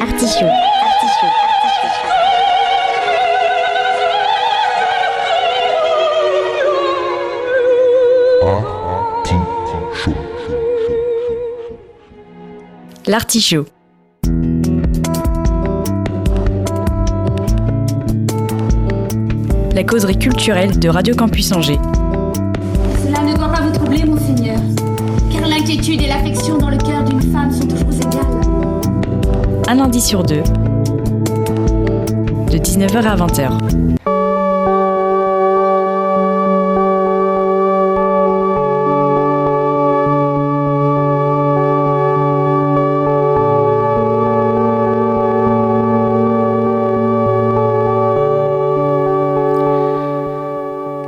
Artichaut. L'artichaut. La causerie culturelle de Radio Campus Angers. Cela ne doit pas vous troubler, mon Seigneur, car l'inquiétude et l'affection Un lundi sur deux, de 19h à 20h.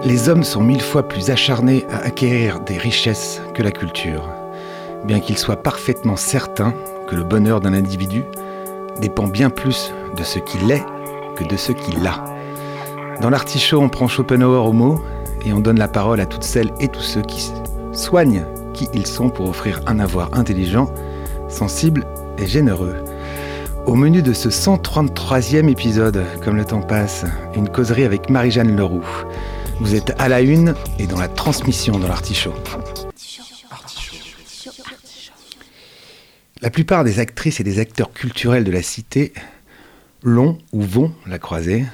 Les hommes sont mille fois plus acharnés à acquérir des richesses que la culture, bien qu'ils soient parfaitement certains que le bonheur d'un individu dépend bien plus de ce qu'il est que de ce qu'il a. Dans l'artichaut, on prend Schopenhauer au mot et on donne la parole à toutes celles et tous ceux qui soignent qui ils sont pour offrir un avoir intelligent, sensible et généreux. Au menu de ce 133e épisode, comme le temps passe, une causerie avec Marie-Jeanne Leroux. Vous êtes à la une et dans la transmission dans l'artichaut. La plupart des actrices et des acteurs culturels de la cité l'ont ou vont la croiser.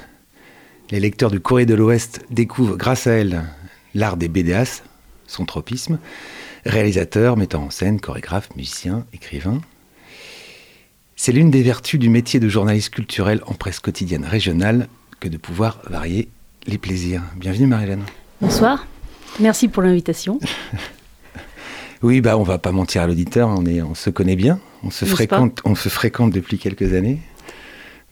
Les lecteurs du Courrier de l'Ouest découvrent grâce à elle l'art des BDAs, son tropisme, réalisateur, metteur en scène, chorégraphe, musicien, écrivain. C'est l'une des vertus du métier de journaliste culturel en presse quotidienne régionale que de pouvoir varier les plaisirs. Bienvenue Marie-Hélène. Bonsoir, merci pour l'invitation. oui, bah on va pas mentir à l'auditeur, on, est, on se connaît bien, on se, fréquente, on se fréquente depuis quelques années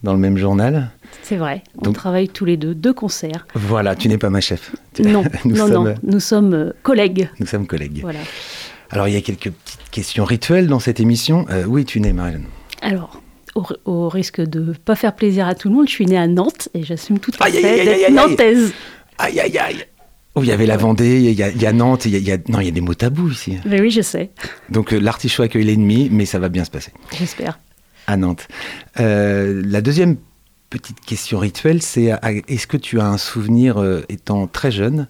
dans le même journal. C'est vrai, on travaille tous les deux, deux concerts. Voilà, tu n'es pas ma chef. Non, nous non, sommes, non, nous sommes euh, collègues. Nous sommes collègues. Voilà. Alors il y a quelques petites questions rituelles dans cette émission. Euh, où es-tu née, Marie-Hélène Alors, au, risque de ne pas faire plaisir à tout le monde, je suis née à Nantes et j'assume tout à fait d'être nantaise. Aïe, aïe, aïe. Oh, il y avait la Vendée, il y, a, Nantes, il y a, non, il y a des mots tabous ici. Mais oui, je sais. Donc euh, l'artichaut accueille l'ennemi, mais ça va bien se passer. J'espère. À Nantes. Euh, la deuxième petite question rituelle, c'est est-ce que tu as un souvenir, euh, étant très jeune,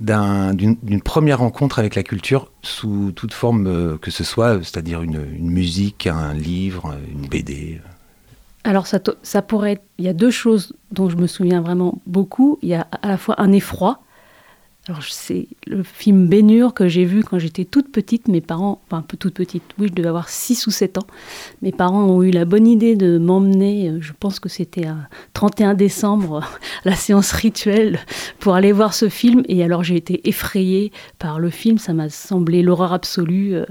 d'une première rencontre avec la culture sous toute forme euh, que ce soit, c'est-à-dire une, musique, un livre, une BD Alors ça, ça pourrait être, il y a deux choses dont je me souviens vraiment beaucoup. Il y a à la fois un effroi, alors, c'est le film Bénure que j'ai vu quand j'étais toute petite. Mes parents, enfin un peu toute petite, oui, je devais avoir 6 ou 7 ans. Mes parents ont eu la bonne idée de m'emmener, euh, je pense que c'était un 31 décembre, la séance rituelle, pour aller voir ce film. Et alors, j'ai été effrayée par le film. Ça m'a semblé l'horreur absolue euh,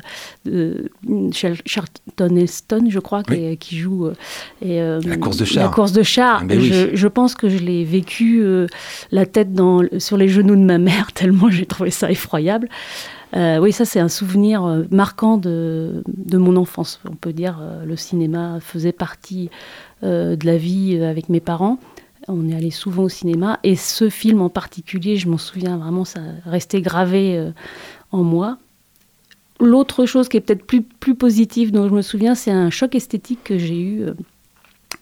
de Charlton Heston, je crois, qui, joue. Euh, la course de char. La course de char. Ah, je, je, pense que je l'ai vécu la tête dans, sur les genoux de ma mère tellement j'ai trouvé ça effroyable. Euh, oui, ça c'est un souvenir euh, marquant de, de, mon enfance. On peut dire euh, le cinéma faisait partie de la vie avec mes parents. On est allé souvent au cinéma et ce film en particulier, je m'en souviens vraiment, ça restait gravé en moi. L'autre chose qui est peut-être plus, plus positive dont je me souviens, c'est un choc esthétique que j'ai eu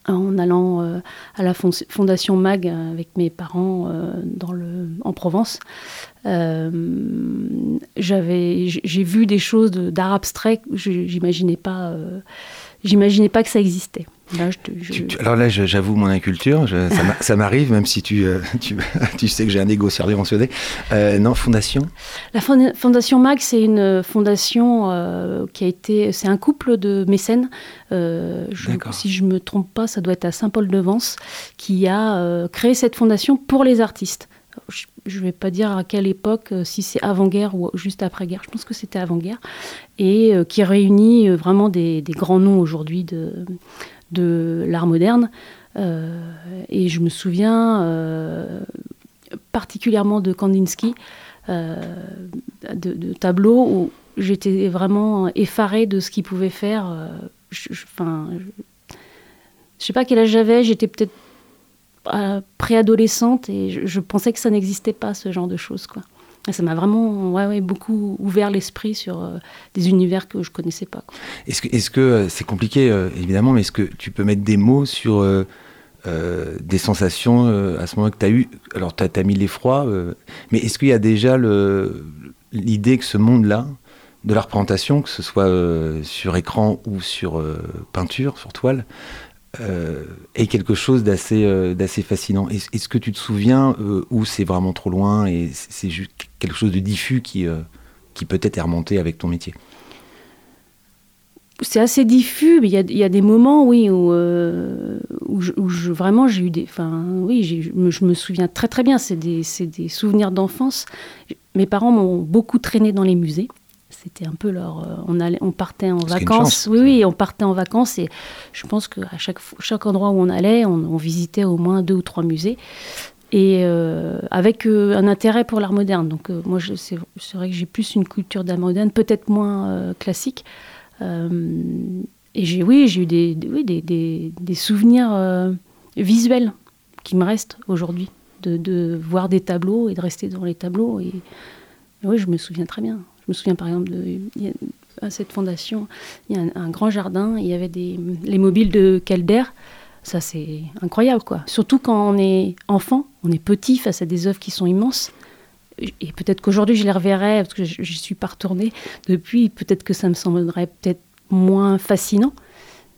en allant euh, à la fondation MAG avec mes parents euh, dans le, en Provence. Euh, j'ai vu des choses d'art abstrait, j'imaginais pas, j'imaginais pas que ça existait alors là, j'avoue mon inculture, ça m'arrive, même si tu, euh, tu, sais que j'ai un égo surdimensionné. Euh, non, fondation? La Fondation MAG, c'est une fondation euh, qui a été. C'est un couple de mécènes. si je ne me trompe pas, ça doit être à Saint-Paul-de-Vence, qui a créé cette fondation pour les artistes je ne vais pas dire à quelle époque, si c'est avant-guerre ou juste après-guerre, je pense que c'était avant-guerre, et qui réunit vraiment des, des grands noms aujourd'hui de, de l'art moderne. Euh, et je me souviens euh, particulièrement de Kandinsky, euh, de, tableaux où j'étais vraiment effarée de ce qu'il pouvait faire. je, je sais pas quel âge j'avais, j'étais peut-être préadolescente et je, pensais que ça n'existait pas ce genre de choses. Ça m'a vraiment ouais, beaucoup ouvert l'esprit sur euh, des univers que je connaissais pas. Est-ce que c'est -ce compliqué, évidemment, mais est-ce que tu peux mettre des mots sur des sensations à ce moment que tu as eu? Alors, tu as, mis l'effroi, mais est-ce qu'il y a déjà l'idée que ce monde-là, de la représentation, que ce soit sur écran ou sur peinture, sur toile, euh, est quelque chose d'assez euh, d'assez fascinant. Est-ce que tu te souviens euh, où c'est vraiment trop loin et c'est juste quelque chose de diffus qui, qui peut-être est remonté avec ton métier? C'est assez diffus, mais il y, a des moments, oui, où, où, je, vraiment j'ai eu des. Enfin, oui, je me, je me, souviens très très bien. C'est des, des, souvenirs d'enfance. Mes parents m'ont beaucoup traîné dans les musées. C'était un peu leur. Euh, on, allait, on partait en vacances. Oui, oui, on partait en vacances et je pense qu'à chaque, chaque endroit où on allait, on, visitait au moins deux ou trois musées et euh, avec euh, un intérêt pour l'art moderne. Donc moi, c'est vrai que j'ai plus une culture d'art moderne, peut-être moins classique. et j'ai, oui, j'ai eu des, oui, des, des, des, souvenirs visuels qui me restent aujourd'hui, de, de, voir des tableaux et de rester dans les tableaux. Et oui, je me souviens très bien. Je me souviens par exemple de à cette fondation, il y a un, grand jardin, il y avait les mobiles de Calder. Ça, c'est incroyable, quoi. Surtout quand on est enfant, on est petit face à des œuvres qui sont immenses. Et peut-être qu'aujourd'hui, je les reverrai, parce que je ne suis pas retournée depuis. Peut-être que ça me semblerait peut-être moins fascinant.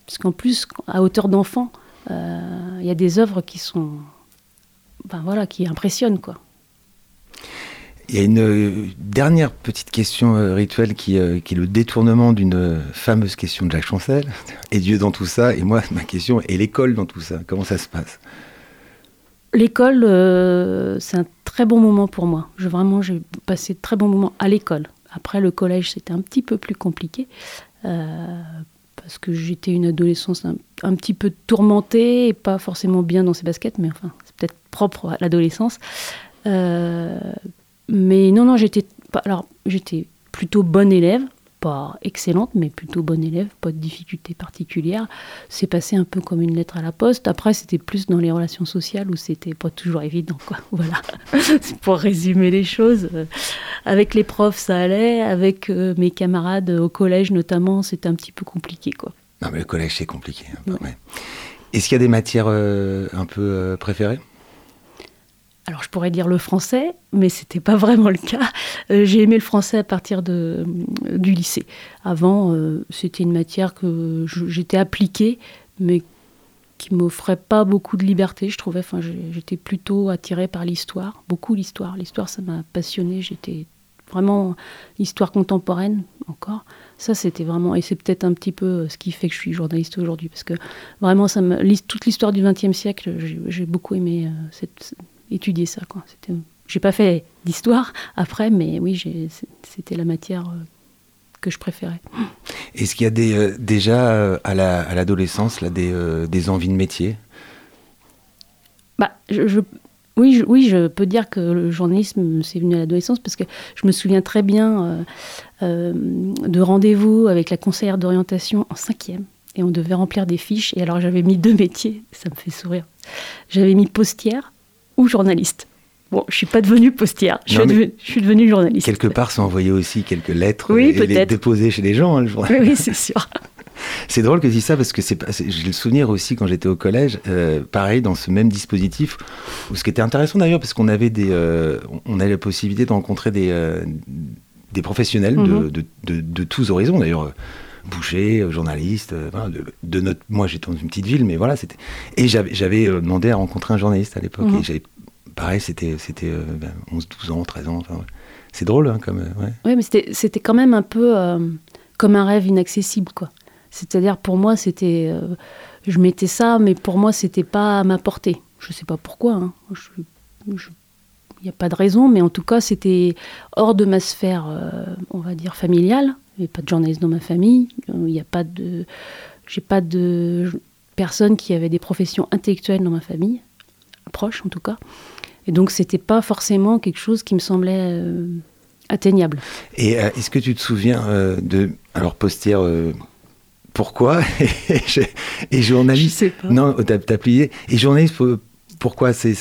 Parce qu'en plus, à hauteur d'enfant, euh, il y a des œuvres qui sont. Ben voilà, qui impressionnent, quoi. Il y a une euh, dernière petite question euh, rituelle qui, euh, qui, est le détournement d'une fameuse question de Jacques Chancel. Et Dieu dans tout ça Et moi, ma question est l'école dans tout ça Comment ça se passe? L'école, c'est un très bon moment pour moi. Je, vraiment, j'ai passé de très bons moments à l'école. Après, le collège, c'était un petit peu plus compliqué. parce que j'étais une adolescence un, un, petit peu tourmentée et pas forcément bien dans ses baskets, mais enfin, c'est peut-être propre à l'adolescence. Mais non, non, j'étais alors j'étais plutôt bonne élève, pas excellente, mais plutôt bonne élève, pas de difficultés particulières. C'est passé un peu comme une lettre à la poste. Après, c'était plus dans les relations sociales où c'était pas toujours évident, quoi. Voilà, c'est pour résumer les choses. Avec les profs, ça allait. Avec euh, mes camarades au collège, notamment, c'était un petit peu compliqué, quoi. Non, mais le collège, c'est compliqué. Hein, Est-ce qu'il y a des matières euh, un peu euh, préférées? Alors je pourrais dire le français, mais c'était pas vraiment le cas. Euh, j'ai aimé le français à partir de, euh, du lycée. Avant, euh, c'était une matière que j'étais appliquée, mais qui m'offrait pas beaucoup de liberté, je trouvais. Enfin, j'étais plutôt attirée par l'histoire, beaucoup l'histoire. L'histoire, ça m'a passionnée. J'étais vraiment l'histoire contemporaine encore. Ça, c'était vraiment, et c'est peut-être un petit peu ce qui fait que je suis journaliste aujourd'hui, parce que vraiment, ça toute l'histoire du XXe siècle, j'ai beaucoup aimé cette étudier ça. Quoi. J'ai pas fait d'histoire après, mais oui, c'était la matière euh, que je préférais. Est-ce qu'il y a des, euh, déjà euh, à l'adolescence là des, des, envies de métier? Bah, je, oui, je, oui, je peux dire que le journalisme c'est venu à l'adolescence parce que je me souviens très bien de rendez-vous avec la conseillère d'orientation en cinquième et on devait remplir des fiches et alors j'avais mis deux métiers, ça me fait sourire. J'avais mis postière ou journaliste. Bon, je suis pas devenue postière, je, suis, devenue, journaliste. Quelque part, sont envoyé aussi quelques lettres et les déposer chez les gens. Hein, oui, c'est sûr. c'est drôle que tu dis ça parce que c'est, j'ai le souvenir aussi quand j'étais au collège, euh, pareil dans ce même dispositif, où ce qui était intéressant d'ailleurs parce qu'on avait des, euh, on avait la possibilité de rencontrer des, euh, des professionnels mhm. de, de, de, tous horizons d'ailleurs boucher, journaliste, de, notre, moi j'étais dans une petite ville, mais voilà, c'était. Et j'avais demandé à rencontrer un journaliste à l'époque, mhm. et j'avais, pareil, c'était, c'était 11, 12 ans, 13 ans, c'est drôle, hein, comme. Ouais. Oui, mais c'était, c'était quand même un peu comme un rêve inaccessible, quoi. C'est-à-dire, pour moi, c'était. je mettais ça, mais pour moi, c'était pas à ma portée. Je sais pas pourquoi, hein. il n'y a pas de raison, mais en tout cas, c'était hors de ma sphère, on va dire, familiale. Il n'y a pas de journaliste dans ma famille. Il n'y a pas de. J'ai pas de personnes qui avaient des professions intellectuelles dans ma famille, proches en tout cas. Et donc, c'était pas forcément quelque chose qui me semblait euh, atteignable. Et euh, est-ce que tu te souviens euh, de. Alors, postière. pourquoi et, journaliste Je sais pas. Non, t'as plié. Et journaliste, pourquoi c'est,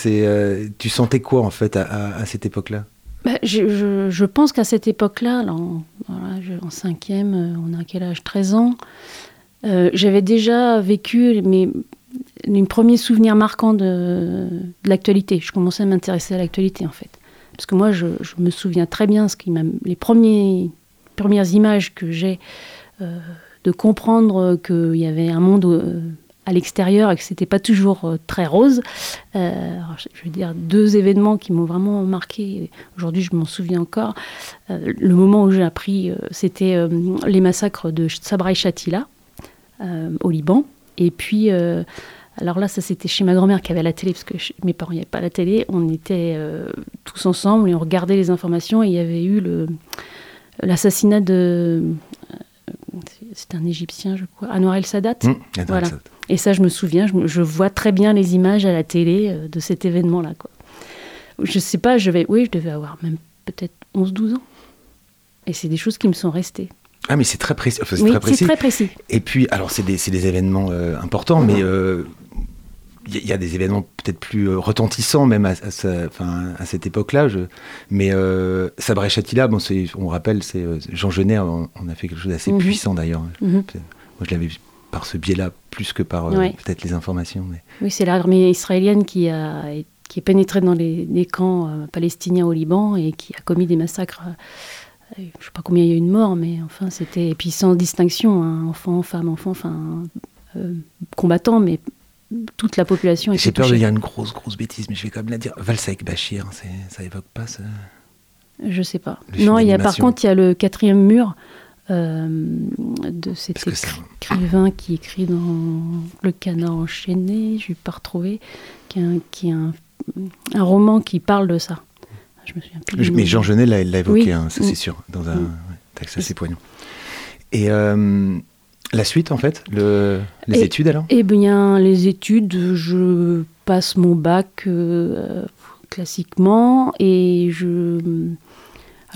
tu sentais quoi en fait à, à cette époque-là? Bah, je, pense qu'à cette époque-là, en, cinquième, on a quel âge? 13 ans, j'avais déjà vécu mes, premiers souvenirs marquants de, l'actualité. Je commençais à m'intéresser à l'actualité, en fait. Parce que moi, je, me souviens très bien ce qui les premiers, premières images que j'ai de comprendre qu'il y avait un monde à l'extérieur et que c'était pas toujours euh, très rose. Euh, je veux dire deux événements qui m'ont vraiment marqué. Aujourd'hui, je m'en souviens encore. Euh, le moment où j'ai appris, c'était les massacres de Sabra et Shatila au Liban. Et puis, alors là, ça c'était chez ma grand-mère qui avait la télé, parce que mes parents n'avaient pas la télé. On était tous ensemble et on regardait les informations et il y avait eu l'assassinat de c'est un Égyptien, je crois, Anwar el-Sadat. Mmh, voilà. Et ça, je me souviens, je, vois très bien les images à la télé euh, de cet événement-là. Quoi. Je sais pas, je vais, oui, je devais avoir même peut-être 11-12 ans. Et c'est des choses qui me sont restées. Ah, mais c'est très précis. oui, c'est très précis. Et puis, alors, c'est des, des, événements euh, importants, mais euh, il y, a des événements peut-être plus retentissants, même à, à, à cette époque-là. Mais euh, Sabra Chatila, bon, on rappelle, c'est Jean Genet, on, a fait quelque chose d'assez mhm. puissant d'ailleurs. Mhm. Moi, je l'avais vu par ce biais-là plus que par euh, peut-être les informations. Mais... Oui, c'est l'armée israélienne qui, a, qui est pénétrée dans les, camps euh, palestiniens au Liban et qui a commis des massacres. Euh, je ne sais pas combien il y a eu de morts, mais enfin, c'était. Et puis sans distinction, hein, enfants, femmes, enfants, enfin, combattants, mais toute la population J'ai peur de dire une grosse, grosse bêtise, mais je vais quand même la dire. Valsaïk Bachir, ça évoque pas ce. Je sais pas. Non, il y a, par contre, il y a le quatrième mur de cet écrivain qui écrit dans Le Canard enchaîné, je ne vais pas retrouver, qui est, un, un, roman qui parle de ça. Je me souviens plus Mais Jean Genet l'a évoqué, hein, ça c'est sûr, dans un texte assez poignant. Et euh, la suite, en fait, le, les études alors? Eh bien, les études, je passe mon bac euh, classiquement et je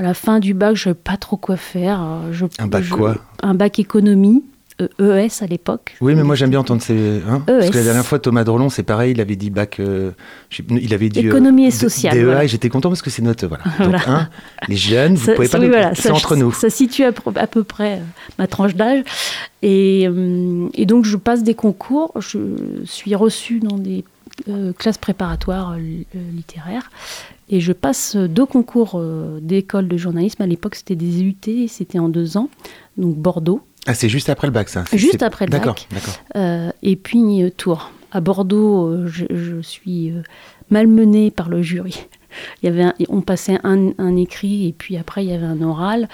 à la fin du bac, je savais pas trop quoi faire. Je, un bac quoi? Un bac économie. ES euh, e à l'époque. Oui, mais moi j'aime bien entendre ces. Hein? E Parce que la dernière fois, Thomas Drolon, c'est pareil, il avait dit bac. Euh, il avait dit. Euh, Économie et sociale. DEA, et j'étais content parce que c'est notre. Voilà. Donc, hein, les jeunes, vous ne pouvez pas nous. Voilà, c'est entre nous. Ça situe à, à peu près ma tranche d'âge. Et, et, donc, je passe des concours. Je suis reçue dans des classes préparatoires littéraires. Et je passe deux concours euh, d'école de journalisme. À l'époque, c'était des UT, c'était en deux ans. Donc Bordeaux. Ah, c'est juste après le bac, ça Juste après le bac. D'accord, d'accord. Euh, et puis euh, Tours. À Bordeaux, je, suis malmenée par le jury. Il y avait on passait un, écrit et puis après il y avait un oral.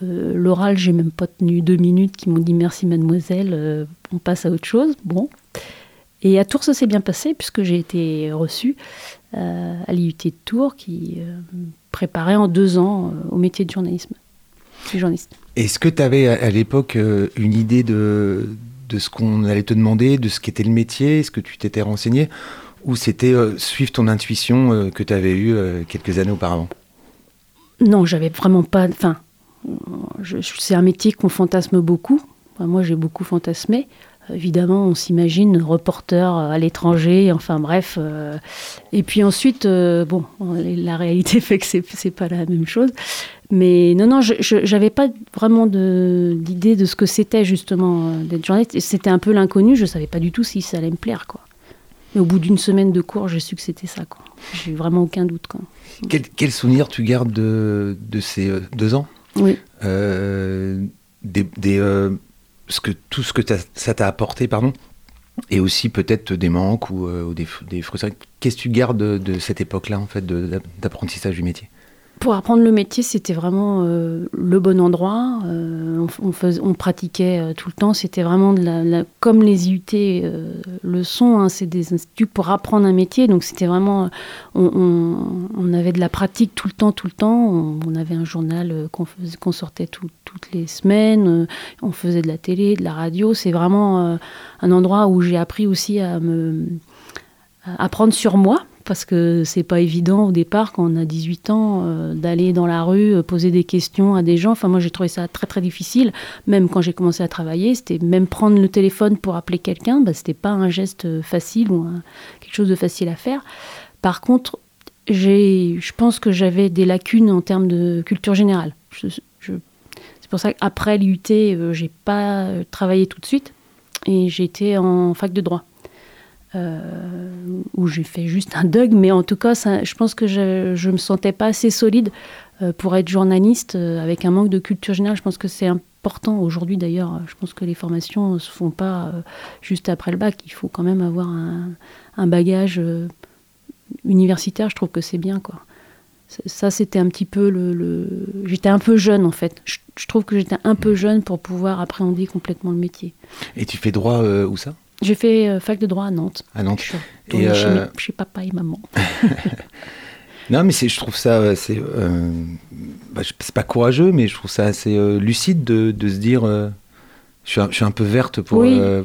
L'oral, j'ai même pas tenu deux minutes, qui m'ont dit merci mademoiselle, on passe à autre chose. Bon. Et à Tours, ça s'est bien passé puisque j'ai été reçue. Euh, à l'IUT de Tours qui euh, préparait en deux ans euh, au métier de journalisme. journaliste. Est-ce que tu avais à, l'époque une idée de, de ce qu'on allait te demander, de ce qu'était le métier Est-ce que tu t'étais renseigné Ou c'était suivre ton intuition que tu avais eue quelques années auparavant? Non, j'avais vraiment pas. Enfin, c'est un métier qu'on fantasme beaucoup. moi, j'ai beaucoup fantasmé. Évidemment, on s'imagine reporter à l'étranger, enfin bref. Euh, et puis ensuite, euh, bon, la réalité fait que c'est, c'est pas la même chose. Mais non, non, je n'avais pas vraiment d'idée de, ce que c'était justement euh, d'être journaliste. C'était un peu l'inconnu, je savais pas du tout si ça allait me plaire, quoi. Mais au bout d'une semaine de cours, j'ai su que c'était ça, quoi. J'ai vraiment aucun doute, quoi. Quel, quel souvenir tu gardes de, de ces deux ans? Oui. des, des tout ce que ça t'a apporté, pardon, et aussi peut-être des manques ou, euh, des, des frustrations. Qu'est-ce que tu gardes de, cette époque-là, en fait, d'apprentissage du métier? Pour apprendre le métier, c'était vraiment euh, le bon endroit. Euh, on, on, pratiquait euh, tout le temps. C'était vraiment de la, comme les IUT le sont. Hein, c'est des instituts pour apprendre un métier. Donc c'était vraiment. On, avait de la pratique tout le temps, tout le temps. On, avait un journal qu'on sortait toutes les semaines. on faisait de la télé, de la radio. C'est vraiment un endroit où j'ai appris aussi à me apprendre sur moi parce que c'est pas évident au départ quand on a 18 ans euh, d'aller dans la rue euh, poser des questions à des gens. Enfin moi j'ai trouvé ça très très difficile. Même quand j'ai commencé à travailler, c'était même prendre le téléphone pour appeler quelqu'un, bah, c'était pas un geste facile ou quelque chose de facile à faire. Par contre, je pense que j'avais des lacunes en termes de culture générale. c'est pour ça qu'après l'IUT, j'ai pas travaillé tout de suite et j'étais en fac de droit. Où j'ai fait juste un dog, mais en tout cas, je pense que je ne me sentais pas assez solide pour être journaliste avec un manque de culture générale. Je pense que c'est important aujourd'hui d'ailleurs. Je pense que les formations ne se font pas juste après le bac. Il faut quand même avoir un, bagage universitaire, je trouve que c'est bien, quoi. Ça, c'était un petit peu le. J'étais un peu jeune, en fait. Je, trouve que j'étais un peu jeune pour pouvoir appréhender complètement le métier. Et tu fais droit euh, où ça? J'ai fait euh, fac de droit à Nantes. À Nantes. et euh, chez, papa et maman. non, mais je trouve ça. C'est bah, pas courageux, mais je trouve ça assez lucide de, de, se dire. Je suis, un, peu verte pour,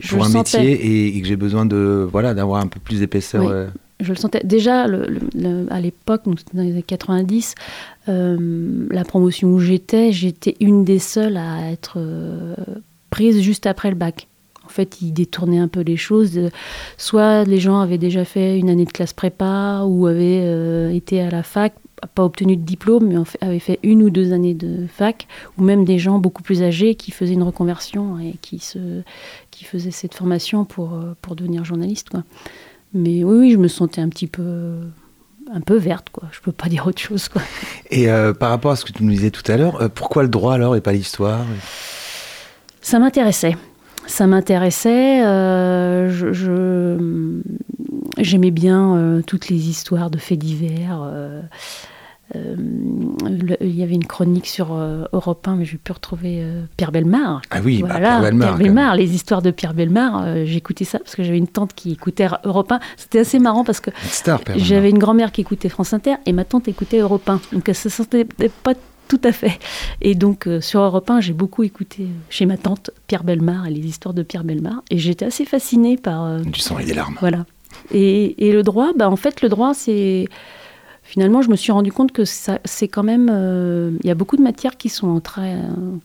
pour un métier et, et que j'ai besoin de voilà d'avoir un peu plus d'épaisseur je le sentais déjà à l'époque, dans les années 90, euh, la promotion où j'étais, j'étais une des seules à être euh, prise juste après le bac. En fait, ils détournaient un peu les choses. Soit les gens avaient déjà fait une année de classe prépa ou avaient euh, été à la fac, pas obtenu de diplôme, mais avaient fait une ou deux années de fac, ou même des gens beaucoup plus âgés qui faisaient une reconversion et qui, se, qui faisaient cette formation pour, pour devenir journaliste. Quoi. Mais oui, oui, je me sentais un petit peu un peu verte, quoi. Je peux pas dire autre chose, quoi. Et euh, par rapport à ce que tu nous disais tout à l'heure, euh, pourquoi le droit alors et pas l'histoire? Ça m'intéressait. Ça m'intéressait. Euh, je, j'aimais bien toutes les histoires de faits divers. Euh, il y avait une chronique sur euh, Europe 1, mais j'ai pu retrouver euh, Pierre Belmar. Ah oui, bah, Pierre Belmar. Pierre Belmar les histoires de Pierre Belmar. j'écoutais ça parce que j'avais une tante qui écoutait Europe 1. C'était assez marrant parce que j'avais une grand-mère qui écoutait France Inter et ma tante écoutait Europe 1. Donc elle se sentait pas tout à fait. Et donc sur Europe 1, j'ai beaucoup écouté chez ma tante Pierre Belmar et les histoires de Pierre Belmar. Et j'étais assez fascinée par. du sang et des larmes. Voilà. Et, et le droit, bah, en fait, le droit, c'est finalement, je me suis rendu compte que c'est quand même. Euh, il y a beaucoup de matières qui sont entrées euh,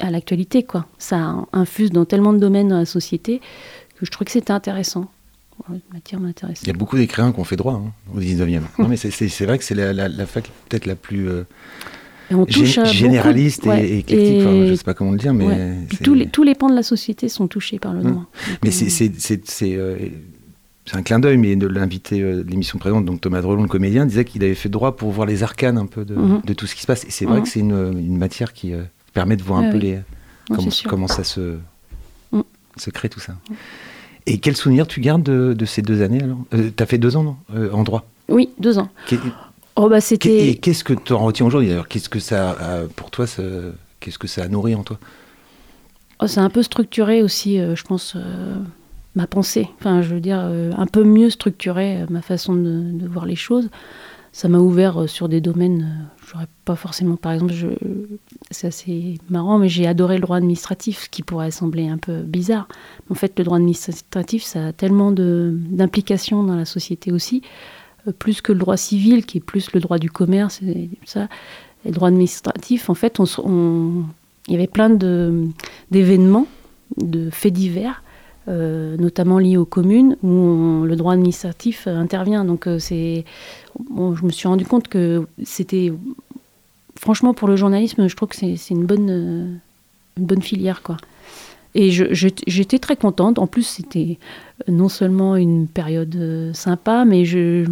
à l'actualité, quoi. Ça infuse dans tellement de domaines dans la société que je trouvais que c'était intéressant. matière m'intéresse. Il y a beaucoup d'écrivains qui ont fait droit hein, au 19e. non, mais c'est vrai que c'est la, fac peut-être la plus. Euh, généraliste et, éclectique, je ne sais pas comment le dire, mais... tous, les, tous les pans de la société sont touchés par le hum. droit. Mais c'est c'est un clin d'œil, mais de l'invité euh, de l'émission présente, donc Thomas Drelon, le comédien, disait qu'il avait fait droit pour voir les arcanes un peu de, mhm. tout ce qui se passe. Et c'est vrai mhm. que c'est une, matière qui euh, permet de voir un peu les, comment, ça se, se crée tout ça. Et quel souvenir tu gardes de, ces deux années alors? Euh, Tu as fait deux ans, non? En droit? Oui, deux ans. Oh, bah, c'était... Et qu'est-ce que tu en retiens aujourd'hui d'ailleurs? Qu'est-ce que ça a, pour toi, qu'est-ce que ça a nourri en toi? Oh, C'est un peu structuré aussi, je pense ma pensée. Enfin, je veux dire, euh, un peu mieux structurer euh, ma façon de, voir les choses. Ça m'a ouvert euh, sur des domaines, j'aurais pas forcément, par exemple, c'est assez marrant, mais j'ai adoré le droit administratif, ce qui pourrait sembler un peu bizarre. En fait, le droit administratif, ça a tellement d'implications dans la société aussi, plus que le droit civil, qui est plus le droit du commerce et ça. Et le droit administratif, en fait, on, il y avait plein d'événements, de faits divers euh, notamment liées aux communes, où le droit administratif intervient. Donc euh, je me suis rendu compte que c'était, franchement, pour le journalisme, je trouve que c'est une bonne, une bonne filière, quoi. Et j'étais très contente. En plus, c'était non seulement une période euh, sympa, mais je,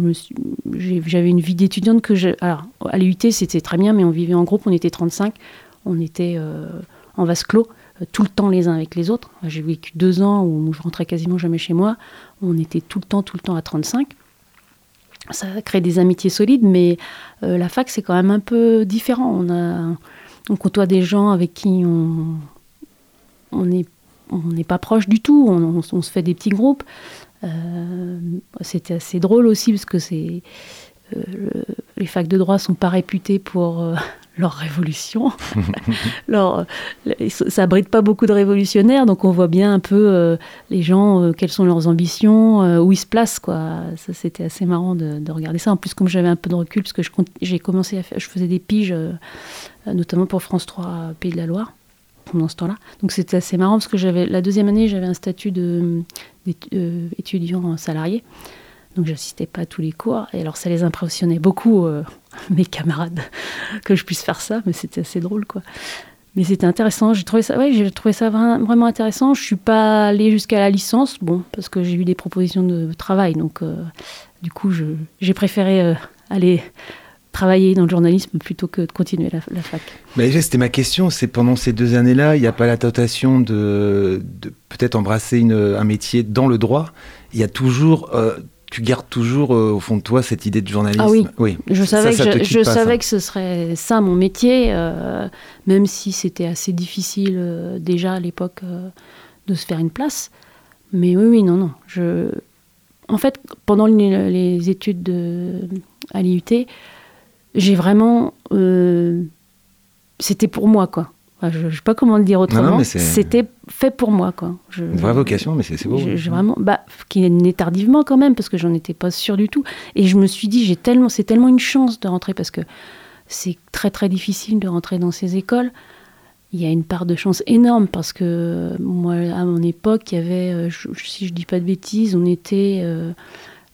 j'avais une vie d'étudiante que je. Alors, à l'UT, c'était très bien, mais on vivait en groupe, on était 35, on était en vase clos. Euh, tout le temps les uns avec les autres. J'ai vécu deux ans où je rentrais quasiment jamais chez moi. On était tout le temps, tout le temps à 35. Ça crée des amitiés solides, mais euh, la fac, c'est quand même un peu différent. On, a, on côtoie des gens avec qui on n'est on n'est pas proche du tout. On, se fait des petits groupes. Euh, c'était assez drôle aussi parce que c'est les facs de droit sont pas réputées pour leur révolution. leur, ça abrite pas beaucoup de révolutionnaires, donc on voit bien un peu euh, les gens, euh, quelles sont leurs ambitions, euh, où ils se placent. Quoi. Ça, c'était assez marrant de, regarder ça. En plus, comme j'avais un peu de recul, parce que j'ai commencé à faire, je faisais des piges, notamment pour France 3 Pays de la Loire, pendant ce temps-là. Donc c'était assez marrant, parce que j'avais la deuxième année, j'avais un statut d'étudiant salarié. Donc j'assistais pas à tous les cours. Et alors ça les impressionnait beaucoup, mes camarades, que je puisse faire ça, mais c'était assez drôle, quoi. Mais c'était intéressant. J'ai trouvé ça, ouais, trouvé ça vraiment intéressant. Je suis pas allée jusqu'à la licence, bon, parce que j'ai eu des propositions de travail. Donc, euh, du coup, j'ai préféré euh, aller travailler dans le journalisme plutôt que de continuer la, fac. Mais c'était ma question. C'est pendant ces deux années-là, il n'y a pas la tentation de, peut-être embrasser une, un métier dans le droit? Il y a toujours euh, tu gardes toujours euh, au fond de toi cette idée de journalisme? Ah oui, je savais, que, je, savais que ce serait ça mon métier, euh, même si c'était assez difficile euh, déjà à l'époque de se faire une place. Mais oui, oui, non, non. Je... En fait, pendant les, études de, à l'IUT, j'ai vraiment... c'était pour moi, quoi je ne sais pas comment le dire autrement. C'était fait pour moi, quoi. une vraie vocation, mais c'est beau. vraiment, bah, qui est né tardivement quand même, parce que j'en étais pas sûre du tout. Et je me suis dit, j'ai tellement, c'est tellement une chance de rentrer, parce que c'est très très difficile de rentrer dans ces écoles. Il y a une part de chance énorme, parce que moi, à mon époque, il y avait, euh, si je dis pas de bêtises, on était, euh,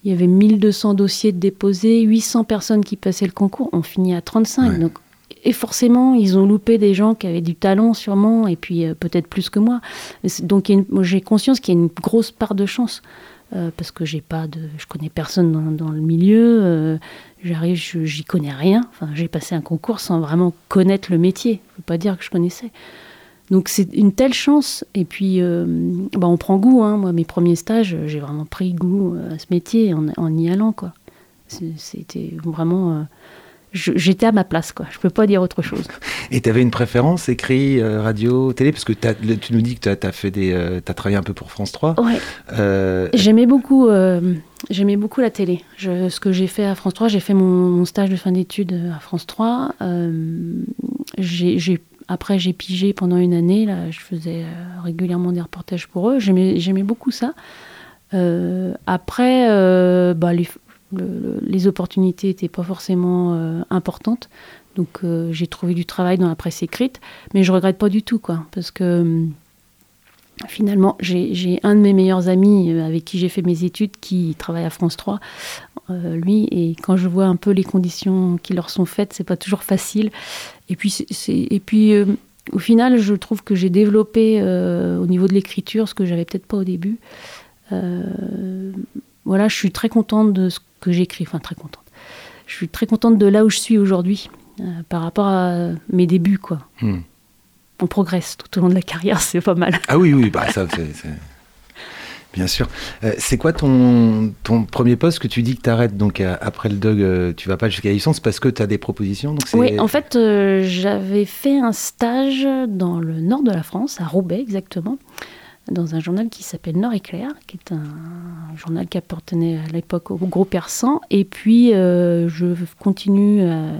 il y avait 1200 dossiers de déposés, 800 personnes qui passaient le concours. On finit à 35, donc et forcément, ils ont loupé des gens qui avaient du talent sûrement, et puis euh, peut-être plus que moi. Donc j'ai conscience qu'il y a une grosse part de chance. Euh, parce que j'ai pas de, je connais personne dans, le milieu, euh, j'arrive, j'y connais rien. Enfin, j'ai passé un concours sans vraiment connaître le métier. Je veux pas dire que je connaissais. Donc c'est une telle chance. Et puis, bah, on prend goût. Hein. Moi, mes premiers stages, j'ai vraiment pris goût à ce métier en, en y allant, quoi. C'était vraiment j'étais à ma place, quoi. Je peux pas dire autre chose. Et tu avais une préférence, écrit, euh, radio, télé? Parce que tu nous dis que tu as, fait des, euh, as travaillé un peu pour France 3. Ouais. Euh, j'aimais beaucoup, j'aimais beaucoup la télé. Je, ce que j'ai fait à France 3, j'ai fait mon, stage de fin d'études à France 3. j'ai après, j'ai pigé pendant une année. Là, je faisais régulièrement des reportages pour eux. J'aimais beaucoup ça. après, bah, les, les opportunités n'étaient pas forcément euh, importantes. Donc euh, j'ai trouvé du travail dans la presse écrite, mais je regrette pas du tout, quoi, parce que hum, finalement j'ai un de mes meilleurs amis euh, avec qui j'ai fait mes études qui travaille à France 3, lui, et quand je vois un peu les conditions qui leur sont faites, c'est pas toujours facile. Et puis, et puis au final, je trouve que j'ai développé au niveau de l'écriture ce que j'avais peut-être pas au début. voilà, je suis très contente de ce que j'écris. Enfin, très contente. Je suis très contente de là où je suis aujourd'hui euh, par rapport à mes débuts, quoi. Hmm. On progresse tout au long de la carrière, c'est pas mal. Ah oui, oui, bah ça, c'est. Bien sûr. Euh, c'est quoi ton, ton premier poste que tu dis que tu arrêtes donc euh, après le dog, tu vas pas jusqu'à la licence parce que tu as des propositions donc Oui, en fait, j'avais fait un stage dans le nord de la France, à Roubaix exactement, dans un journal qui s'appelle Nord Éclair, qui est un journal qui appartenait à l'époque au groupe persan. Et puis, euh, je continue euh,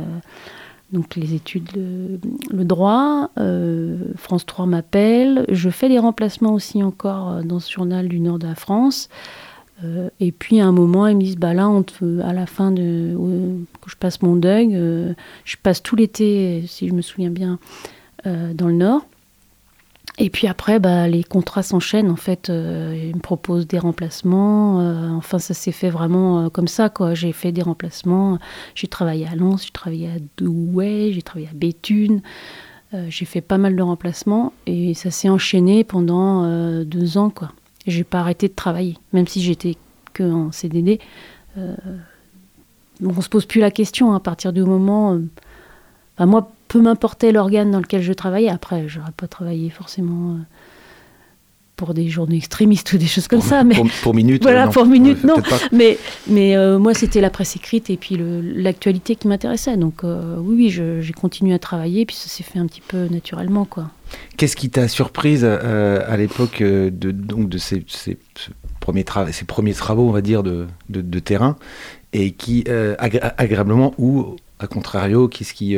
donc les études, le, droit. Euh, France 3 m'appelle. Je fais des remplacements aussi encore dans ce journal du nord de la France. et puis à un moment, ils me disent bah là, à la fin de que je passe mon deuil, je passe tout l'été, si je me souviens bien, dans le nord. Et puis après, bah, les contrats s'enchaînent. En fait, euh, ils me proposent des remplacements. Euh, enfin, ça s'est fait vraiment euh, comme ça. quoi. J'ai fait des remplacements. J'ai travaillé à Lens, j'ai travaillé à Douai, j'ai travaillé à Béthune. j'ai fait pas mal de remplacements et ça s'est enchaîné pendant deux ans. quoi. J'ai pas arrêté de travailler, même si j'étais que en CDD. donc on se pose plus la question hein, à partir du moment. Enfin, moi, peu m'importer l'organe dans lequel je travaillais. Après, je n'aurais pas travaillé forcément euh, pour des journées extrémistes ou des choses comme ça. Mais pour, minute. Voilà, pour minute, non. Mais, mais euh, moi, c'était la presse écrite et puis l'actualité qui m'intéressait. Donc euh, oui, oui, j'ai continué à travailler, puis ça s'est fait un petit peu naturellement, quoi. Qu'est-ce qui t'a surprise à l'époque de, donc de ces, premiers ces premiers travaux, on va dire, de, de, terrain, et qui, agréablement, ou à contrario, qu'est-ce qui,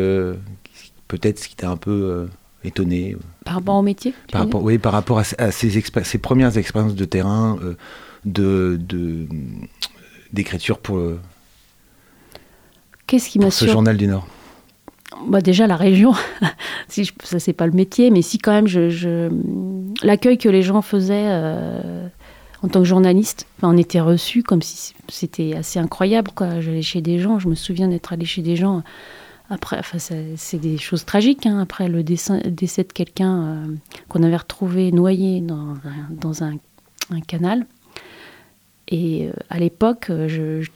peut-être ce qui t'a un peu euh, étonné Par rapport au métier par rapport, Oui, par rapport à, ces, premières expériences de terrain, euh, de, d'écriture pour, Qu'est-ce qui m'a ce journal du Nord? Bah déjà la région, si ça c'est pas le métier, mais si quand même je, l'accueil que les gens faisaient, euh, en tant que journaliste, on était reçus comme si c'était assez incroyable. J'allais chez des gens, je me souviens d'être allé chez des gens. Après, enfin, c'est des choses tragiques. Hein. Après le décès, de quelqu'un euh, qu'on avait retrouvé noyé dans, un, canal. Et euh, à l'époque,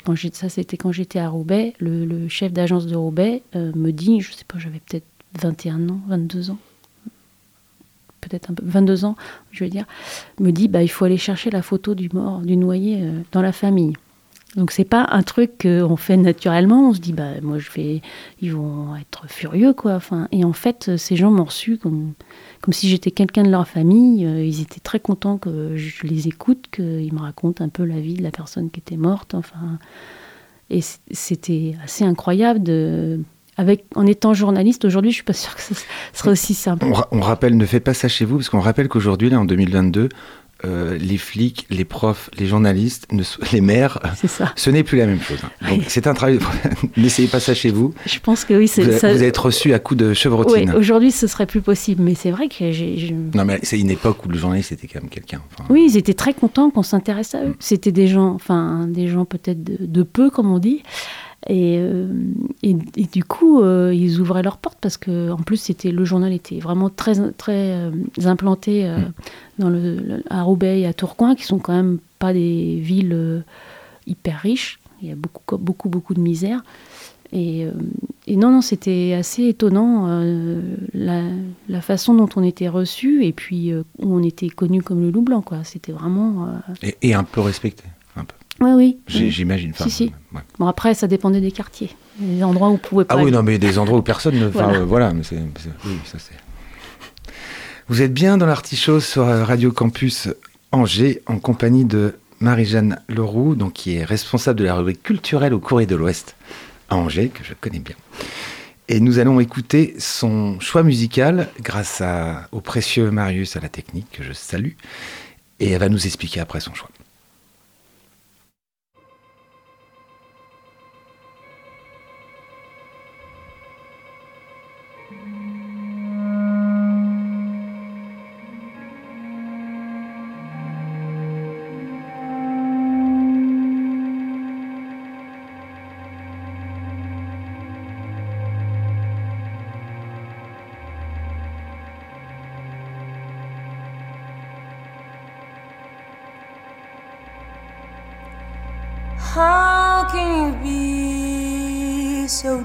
quand ça c'était quand j'étais à Roubaix, le, chef d'agence de Roubaix me dit, je sais pas, j'avais peut-être 21 ans, 22 ans, peut-être un peu, 22 ans, je veux dire, me dit bah, il faut aller chercher la photo du mort, du noyé euh, dans la famille. Donc c'est pas un truc qu'on fait naturellement. On se dit bah moi je vais, ils vont être furieux quoi. Enfin et en fait ces gens m'ont reçu comme comme si j'étais quelqu'un de leur famille. Euh, ils étaient très contents que je les écoute, qu'ils me racontent un peu la vie de la personne qui était morte. Enfin et c'était assez incroyable de en étant journaliste, aujourd'hui, je suis pas sûre que ce serait aussi simple. On, rappelle, ne faites pas ça chez vous, parce qu'on rappelle qu'aujourd'hui, là, en 2022, euh, les flics, les profs, les journalistes, les maires, ce n'est plus la même chose. Hein. Donc c'est un travail. N'essayez pas ça chez vous. Je pense que oui, c'est vous, ça... vous êtes reçu à coup de chevrotine. Oui, aujourd'hui ce serait plus possible, mais c'est vrai que j'ai. Non, mais c'est une époque où le journaliste était quand même quelqu'un. Oui, ils étaient très contents qu'on s'intéresse à eux. C'était des gens, enfin des gens peut-être de, peu, comme on dit. Euh, et, et, du coup, euh, ils ouvraient leurs portes parce que, en plus, c'était le journal était vraiment très très euh, implanté dans le, à Roubaix et à Tourcoing, qui sont quand même pas des villes hyper riches. Il y a beaucoup beaucoup beaucoup de misère. Et, et non, non, c'était assez étonnant la, la, façon dont on était reçu et puis où on était connu comme le loup blanc, quoi. C'était vraiment. Et, et, un peu respecté. Oui, oui. J'imagine. Si, si. Bon, après, ça dépendait des quartiers. Des endroits où on pouvait pas. Ah oui, non, mais des endroits où personne ne. Voilà. voilà, mais c'est. Oui, ça c'est. Vous êtes bien dans l'artichaut sur Radio Campus Angers, en compagnie de Marie-Jeanne Leroux, donc, qui est responsable de la rubrique culturelle au Courrier de l'Ouest à Angers, que je connais bien. Et nous allons écouter son choix musical grâce à, au précieux Marius à la technique, que je salue. Et elle va nous expliquer après son choix.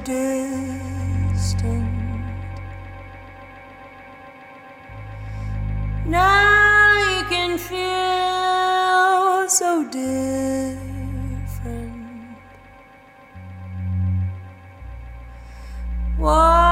distant. Now you can feel so different. Whoa.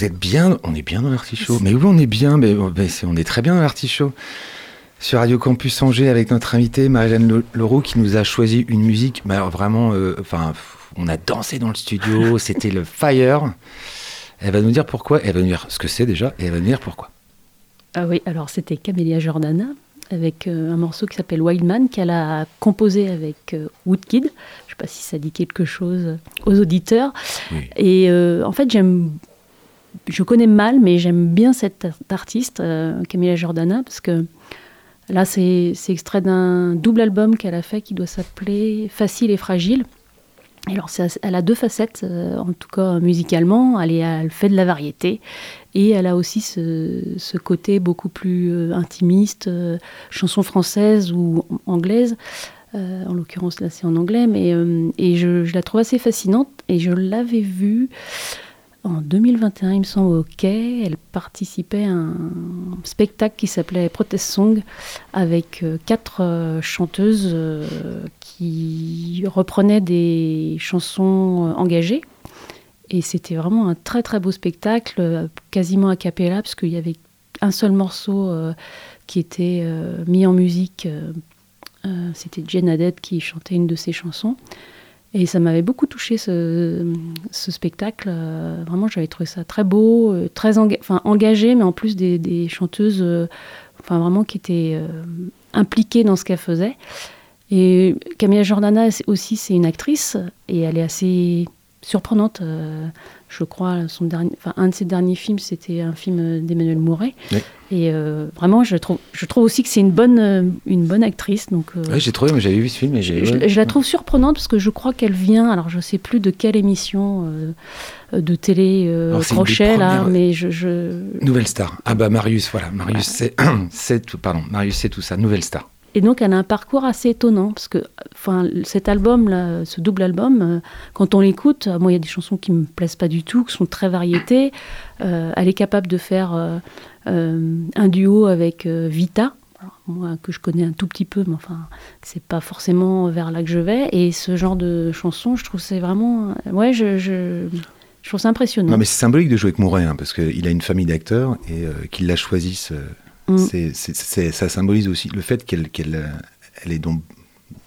Vous êtes bien, on est bien dans l'artichaut. Mais oui, on est bien, mais, on est très bien dans l'artichaut. Sur Radio Campus Angers avec notre invité Marie-Jeanne Leroux qui nous a choisi une musique, mais vraiment, euh, enfin, on a dansé dans le studio, c'était le fire. Elle va nous dire pourquoi, elle va nous dire ce que c'est déjà, et elle va nous dire pourquoi. Ah oui, alors c'était Camélia Jordana avec euh, un morceau qui s'appelle Wildman qu'elle a composé avec euh, Woodkid. Je ne sais pas si ça dit quelque chose aux auditeurs. Et en fait, j'aime je connais mal, mais j'aime bien cette artiste, euh, Camilla Jordana, parce que là, c'est extrait d'un double album qu'elle a fait qui doit s'appeler Facile et Fragile. alors, elle a deux facettes, euh, en tout cas musicalement. Elle, fait de la variété et elle a aussi ce, côté beaucoup plus euh, intimiste, chanson française ou anglaise. en l'occurrence, là, c'est en anglais, mais et je, la trouve assez fascinante. Et je l'avais vue en 2021, il me semble, au Quai, elle participait à un spectacle qui s'appelait Protest Song avec euh, quatre euh, chanteuses euh, qui reprenaient des chansons engagées. Et c'était vraiment un très très beau spectacle, quasiment a cappella, parce qu'il y avait un seul morceau qui était mis en musique. C'était Jen Haddad qui chantait une de ses chansons. Et ça m'avait beaucoup touché ce, spectacle. Euh, vraiment, j'avais trouvé ça très beau, euh, très engagé, mais en plus des, chanteuses euh, vraiment qui étaient impliquées dans ce qu'elles faisaient. Et Camilla Jordana aussi, c'est une actrice et elle est assez surprenante. Je crois, son dernier, enfin, un de ses derniers films, c'était un film d'Emmanuel Mouret. Et euh, vraiment, je trouve, je trouve aussi que c'est une bonne, euh, une bonne actrice. Donc, euh, j'ai trouvé, j'avais vu ce film et j'ai. Je, la trouve surprenante parce que je crois qu'elle vient. Alors, je sais plus de quelle émission de télé crochet là, mais je, Nouvelle Star. Ah bah Marius, voilà, Marius, c'est, c'est pardon, Marius, c'est tout ça. Nouvelle Star. Et donc, elle a un parcours assez étonnant, parce que enfin, cet album, ce double album, quand on l'écoute, moi, il y a des chansons qui me plaisent pas du tout, qui sont très variétées. elle est capable de faire euh, un duo avec euh, Vita, moi que je connais un tout petit peu, mais enfin, c'est pas forcément vers là que je vais. Et ce genre de chanson, je trouve c'est vraiment. Ouais, je, je, trouve ça impressionnant. Non, mais c'est symbolique de jouer avec Mouret, hein, parce qu'il a une famille d'acteurs et euh, qu'il la choisisse. Mm. ça symbolise aussi le fait qu'elle elle est donc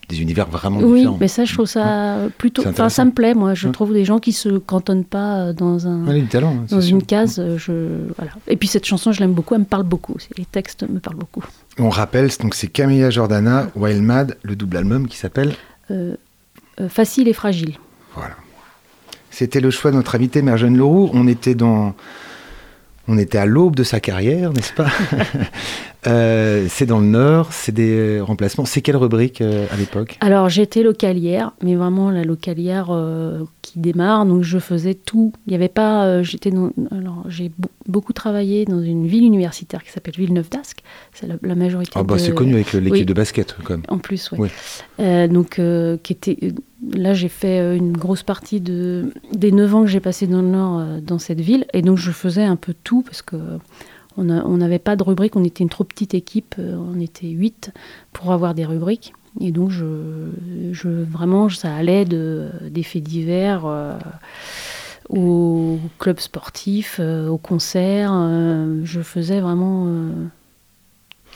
des univers vraiment différents. Oui, mais ça, je trouve ça plutôt. Enfin, ça me plaît, moi. Je trouve des gens qui se cantonnent pas euh, dans un. talent, hein, dans une case. Euh, je, voilà. Et puis cette chanson, je l'aime beaucoup. Elle me parle beaucoup. Les textes me parlent beaucoup. On rappelle, donc c'est Camilla Jordana, Wild Mad, le double album qui s'appelle. Euh, Facile et fragile. Voilà. C'était le choix de notre invité, Merjane Leroux. On était dans. On était à l'aube de sa carrière, n'est-ce pas Euh, c'est dans le Nord, c'est des remplacements. C'est quelle rubrique euh, à l'époque? Alors j'étais localière, mais vraiment la localière euh, qui démarre, donc je faisais tout. Il n'y avait pas, j'étais alors j'ai beaucoup travaillé dans une ville universitaire qui s'appelle Villeneuve d'Ascq. C'est la, majorité. Ah bah c'est connu avec l'équipe de basket quand même. En plus, oui. donc qui était, là j'ai fait une grosse partie de des 9 ans que j'ai passé dans le Nord dans cette ville, et donc je faisais un peu tout parce que on n'avait pas de rubrique, on était une trop petite équipe, euh, on était 8 pour avoir des rubriques. Et donc, je, vraiment, ça allait de, des faits divers euh, aux clubs sportifs, euh, aux concerts. je faisais vraiment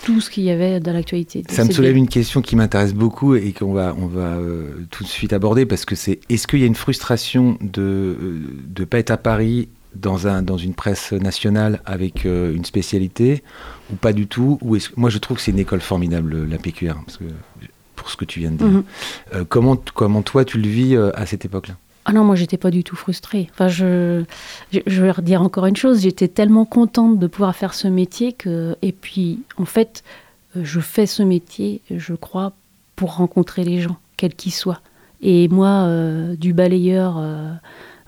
tout ce qu'il y avait dans l'actualité. Ça me soulève une question qui m'intéresse beaucoup et qu'on va, on va tout de suite aborder parce que c'est est-ce qu'il y a une frustration de ne pas être à Paris dans, un, dans une presse nationale avec une spécialité ou pas du tout? Ou Moi, je trouve que c'est une école formidable, la PQR, parce que, pour ce que tu viens de dire. Mhm. comment, comment toi, tu le vis à cette époque-là? Ah non, moi j'étais pas du tout frustrée. Enfin, je, je, vais redire encore une chose, j'étais tellement contente de pouvoir faire ce métier que, et puis en fait, je fais ce métier, je crois, pour rencontrer les gens, quels qu'ils soient. Et moi, euh, du balayeur euh,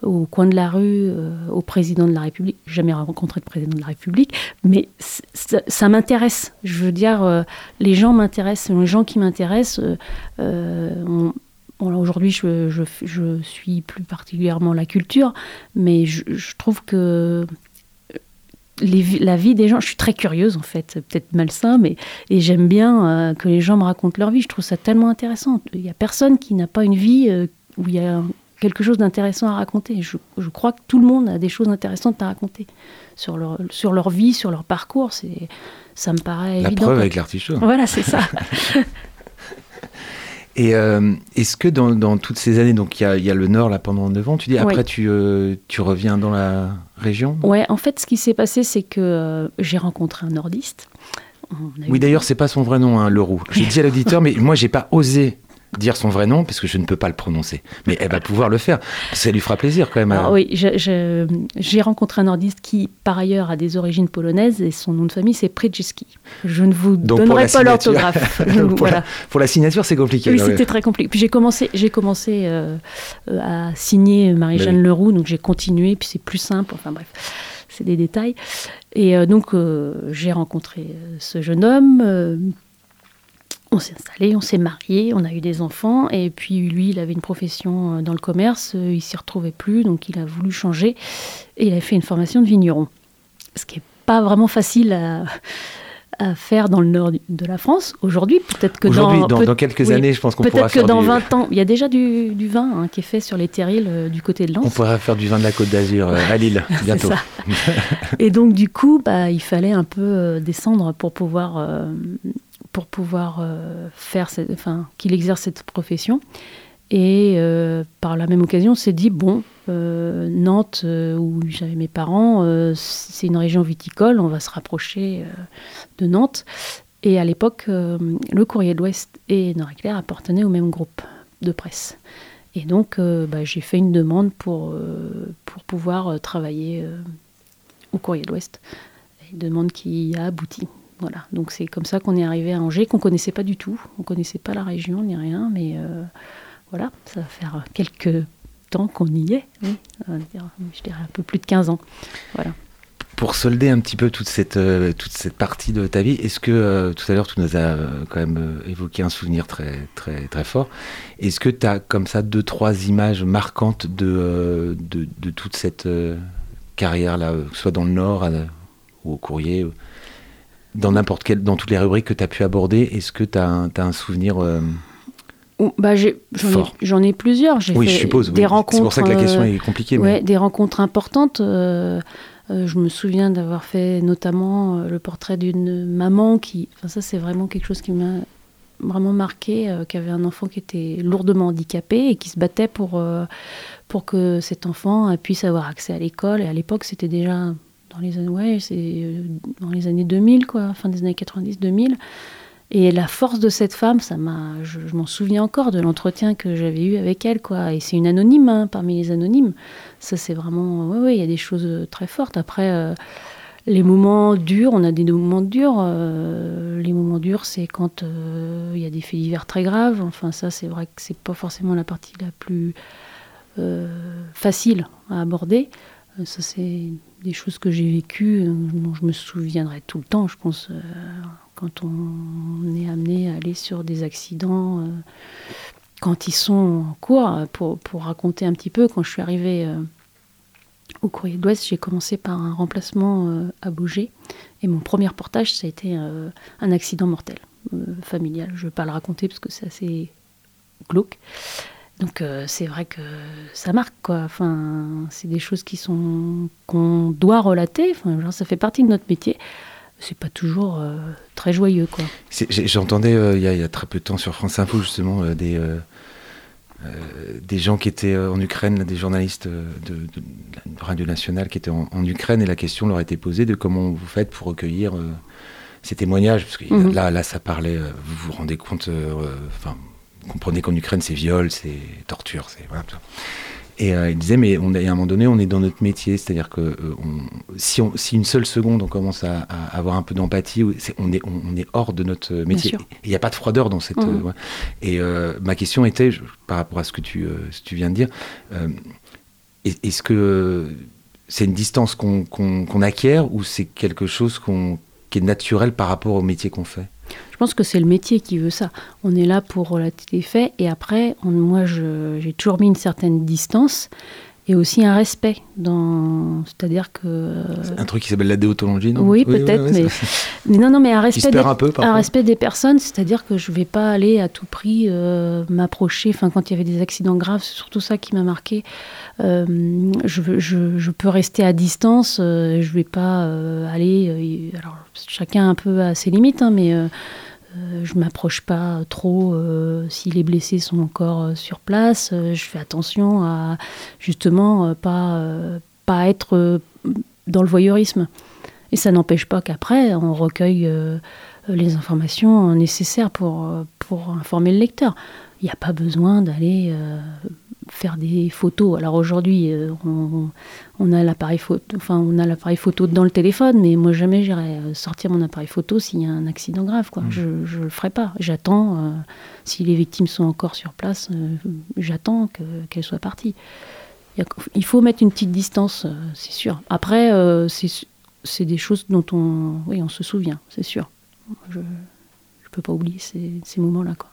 au coin de la rue, euh, au président de la République, jamais rencontré de président de la République, mais ça, m'intéresse. Je veux dire, les gens m'intéressent, les gens qui m'intéressent, Aujourd'hui, je, je, suis plus particulièrement la culture, mais je, trouve que les, la vie des gens, je suis très curieuse en fait, peut-être malsain, mais et j'aime bien euh, que les gens me racontent leur vie. Je trouve ça tellement intéressant. Il n'y a personne qui n'a pas une vie euh, où il y a quelque chose d'intéressant à raconter. Je, je, crois que tout le monde a des choses intéressantes à raconter sur leur, sur leur vie, sur leur parcours. C'est, ça me paraît la évident. La preuve avec l'artichaut. Voilà, c'est ça. Et euh, est-ce que dans, toutes ces années, donc il y, a, le Nord là pendant 9 ans, tu dis après tu, euh, tu reviens dans la région? Ouais, en fait ce qui s'est passé c'est que euh, j'ai rencontré un nordiste. Oui d'ailleurs c'est pas son vrai nom, hein, Leroux. J'ai dit à l'auditeur mais moi j'ai pas osé dire son vrai nom parce que je ne peux pas le prononcer. Mais elle va pouvoir le faire. Ça lui fera plaisir quand même. Alors, oui, j'ai rencontré un nordiste qui, par ailleurs, a des origines polonaises et son nom de famille c'est Przejewski. Je ne vous donnerai pas l'orthographe. pour, voilà. pour, la signature, c'est compliqué. Oui, c'était très compliqué. Puis j'ai commencé, j'ai commencé euh, euh, à signer Marie-Jeanne Leroux, donc j'ai continué, puis c'est plus simple. Enfin bref c'est des détails. Et euh, donc, j'ai rencontré ce jeune homme on s'est installé, on s'est marié, on a eu des enfants, et puis lui, il avait une profession euh, dans le commerce, euh, il s'y retrouvait plus, donc il a voulu changer, et il a fait une formation de vigneron. Ce qui n'est pas vraiment facile à, faire dans le nord de la France aujourd'hui. Peut-être que dans, dans, quelques années, je pense qu'on pourra faire. Peut-être que dans 20 ans, il y a déjà du, vin hein, qui est fait sur les terrils euh, du côté de Lens. On pourra faire du vin de la Côte d'Azur à Lille bientôt. Et donc du coup, bah, il fallait un peu descendre pour pouvoir pour pouvoir euh, faire, enfin, qu'il exerce cette profession. Et euh, par la même occasion, on s'est dit bon, euh, Nantes, où j'avais mes parents, c'est une région viticole, on va se rapprocher de Nantes. Et à l'époque, le Courrier de l'Ouest et Nord-Éclair appartenaient au même groupe de presse. Et donc, bah, j'ai fait une demande pour, pour pouvoir travailler au Courrier de l'Ouest. Une demande qui a abouti. Voilà, donc c'est comme ça qu'on est arrivé à Angers, qu'on connaissait pas du tout. On connaissait pas la région ni rien, mais euh, voilà, ça va faire quelques temps qu'on y est. Oui, je dirais un peu plus de 15 ans. Voilà. Pour solder un petit peu toute cette, euh, toute cette partie de ta vie, est-ce que euh, tout à l'heure tu nous as quand même évoqué un souvenir très, très, très fort Est-ce que tu as comme ça deux, trois images marquantes de, de, toute cette carrière-là, soit dans le Nord ou au courrier dans n'importe quelle, dans toutes les rubriques que tu as pu aborder, est-ce que tu as, un souvenir euh, bah, J'en ai, plusieurs. Oui, je suppose. Des rencontres, c'est pour ça que la question est compliquée. Ouais, des rencontres importantes. Euh, euh, je me souviens d'avoir fait notamment le portrait d'une maman qui. Enfin, ça, c'est vraiment quelque chose qui m'a vraiment marqué, qui avait un enfant qui était lourdement handicapé et qui se battait pour, pour que cet enfant puisse avoir accès à l'école. Et à l'époque, c'était déjà dans les années, c'est euh, dans les années 2000, quoi, fin des années 90-2000. Et la force de cette femme, ça m'a, je, m'en souviens encore de l'entretien que j'avais eu avec elle, quoi. Et c'est une anonyme hein, parmi les anonymes. Ça, c'est vraiment, ouais, ouais, il y a des choses euh, très fortes. Après, euh, les moments durs, on a des moments durs. les moments durs, c'est quand il y a des faits divers très graves. Enfin, ça, c'est vrai que c'est pas forcément la partie la plus facile à aborder. Ça, c'est des choses que j'ai vécues, euh, dont je me souviendrai tout le temps, je pense, euh, quand on est amené à aller sur des accidents, euh, quand ils sont en cours. Pour, pour, raconter un petit peu, quand je suis arrivée au Courrier de l'Ouest, j'ai commencé par un remplacement à bouger. Et mon premier reportage, ça a été un accident mortel, familial. Je ne vais pas le raconter parce que c'est assez glauque. Donc euh, c'est vrai que ça marque quoi. Enfin, c'est des choses qui sont qu'on doit relater. Enfin, genre, ça fait partie de notre métier. C'est pas toujours euh, très joyeux quoi. J'entendais euh, il, y a très peu de temps sur France Info justement des des gens qui étaient en Ukraine, des journalistes de, Radio Nationale qui étaient en, Ukraine, et la question leur a été posée de comment vous faites pour recueillir ces témoignages, parce que mhm. là, là, ça parlait, vous vous rendez compte, enfin, comprenez qu'en Ukraine, c'est viol, c'est torture, c'est voilà. Et euh, il disait, mais on, à un moment donné, on est dans notre métier, c'est-à-dire que euh, si, on, si, une seule seconde on commence à, avoir un peu d'empathie, on est, on, est hors de notre métier. Il n'y a pas de froideur dans cette. Mmh. Euh, et ma question était, par rapport à ce que tu, ce tu viens de dire, est-ce que c'est une distance qu'on acquiert ou c'est quelque chose qui est naturel par rapport au métier qu'on fait? Pense que c'est le métier qui veut ça. On est là pour relater les faits et après, moi, j'ai toujours mis une certaine distance et aussi un respect. Dans... C'est-à-dire que. Un truc qui s'appelle la déontologie, non? Oui, peut-être, mais... non, non, mais un respect, des... un, respect des personnes, c'est-à-dire que je ne vais pas aller à tout prix euh, m'approcher. Enfin, quand il y avait des accidents graves, c'est surtout ça qui m'a marqué. Euh, je, je, je, peux rester à distance, euh, je ne vais pas aller. alors, chacun un peu à ses limites, hein, mais euh, je m'approche pas trop euh, si les blessés sont encore euh, sur place. je fais attention à justement pas, pas être dans le voyeurisme. Et ça n'empêche pas qu'après, on recueille les informations nécessaires pour, pour informer le lecteur. Il n'y a pas besoin d'aller faire des photos. Alors aujourd'hui, euh, on, a l'appareil photo, enfin on a l'appareil photo dans le téléphone, mais moi jamais j'irai euh, sortir mon appareil photo s'il y a un accident grave. Quoi. Mmh. Je ne le ferai pas. J'attends, euh, si les victimes sont encore sur place, j'attends qu'elles soient parties. Il faut mettre une petite distance, c'est sûr. Après, c'est des choses dont on, oui, on se souvient, c'est sûr. Je ne peux pas oublier ces, ces moments-là. Quoi.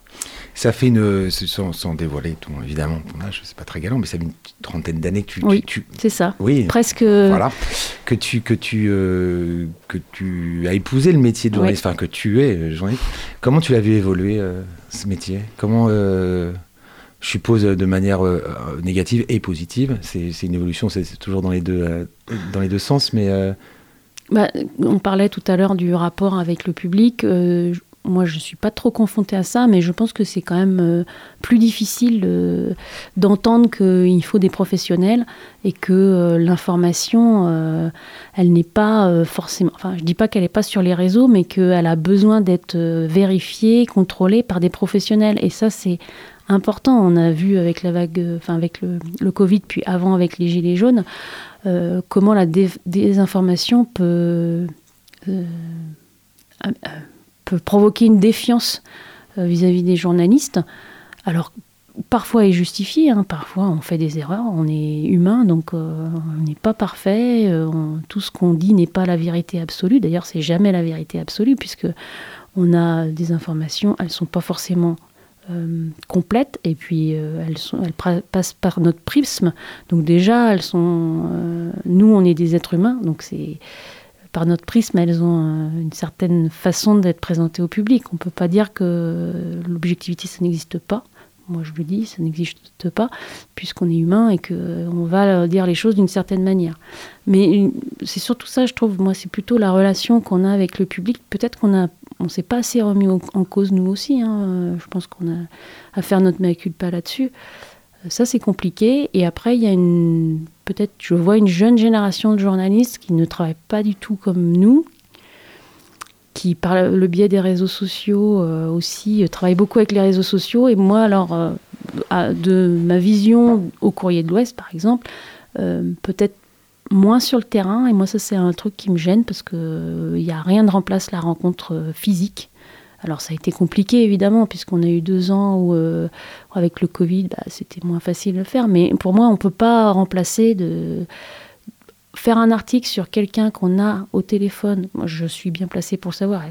Ça fait une, sans, sans dévoiler tout, évidemment ton âge, c'est pas très galant, mais ça fait une trentaine d'années que tu, oui, tu, c'est ça, oui, presque. Voilà, que tu que tu euh, que tu as épousé le métier de journaliste, enfin que tu es euh, journaliste. Comment tu l'as vu évoluer euh, ce métier? Comment je suppose de manière négative et positive. C'est, une évolution, c'est, toujours dans les deux dans les deux sens, mais bah, on parlait tout à l'heure du rapport avec le public moi, je ne suis pas trop confrontée à ça, mais je pense que c'est quand même euh, plus difficile euh, d'entendre qu'il faut des professionnels et que euh, l'information, elle n'est pas forcément. Enfin, je ne dis pas qu'elle n'est pas sur les réseaux, mais qu'elle a besoin d'être vérifiée, contrôlée par des professionnels. Et ça, c'est important. On a vu avec la vague, enfin avec le, Covid, puis avant avec les gilets jaunes, comment la désinformation peut peut provoquer une défiance euh, vis-à-vis des journalistes. Alors, parfois est justifié, hein. parfois on fait des erreurs, on est humain, donc euh, on n'est pas parfait, euh, tout ce qu'on dit n'est pas la vérité absolue, d'ailleurs c'est jamais la vérité absolue, puisque on a des informations, elles ne sont pas forcément complètes, et puis elles, sont, elles passent par notre prisme, donc déjà elles sont... nous on est des êtres humains, donc c'est par notre prisme, elles ont une certaine façon d'être présentées au public. On ne peut pas dire que l'objectivité, ça n'existe pas. Moi, je le dis, ça n'existe pas, puisqu'on est humain et qu'on va dire les choses d'une certaine manière. Mais c'est surtout ça, je trouve, moi, c'est plutôt la relation qu'on a avec le public. Peut-être qu'on a, on s'est pas assez remis en cause, nous aussi. Hein. Je pense qu'on a à faire notre mea culpa là-dessus. Ça, c'est compliqué. Et après, il y a une. Peut-être, je vois une jeune génération de journalistes qui ne travaillent pas du tout comme nous, qui, par le biais des réseaux sociaux euh, aussi, euh, travaillent beaucoup avec les réseaux sociaux. Et moi, alors, euh, de ma vision au Courrier de l'Ouest, par exemple, peut-être moins sur le terrain. Et moi, ça, c'est un truc qui me gêne parce qu'il n'y a rien de remplace la rencontre physique. Alors ça a été compliqué évidemment puisqu'on a eu deux ans où euh, avec le Covid bah, c'était moins facile de faire. Mais pour moi on ne peut pas remplacer de faire un article sur quelqu'un qu'on a au téléphone. Moi je suis bien placée pour savoir.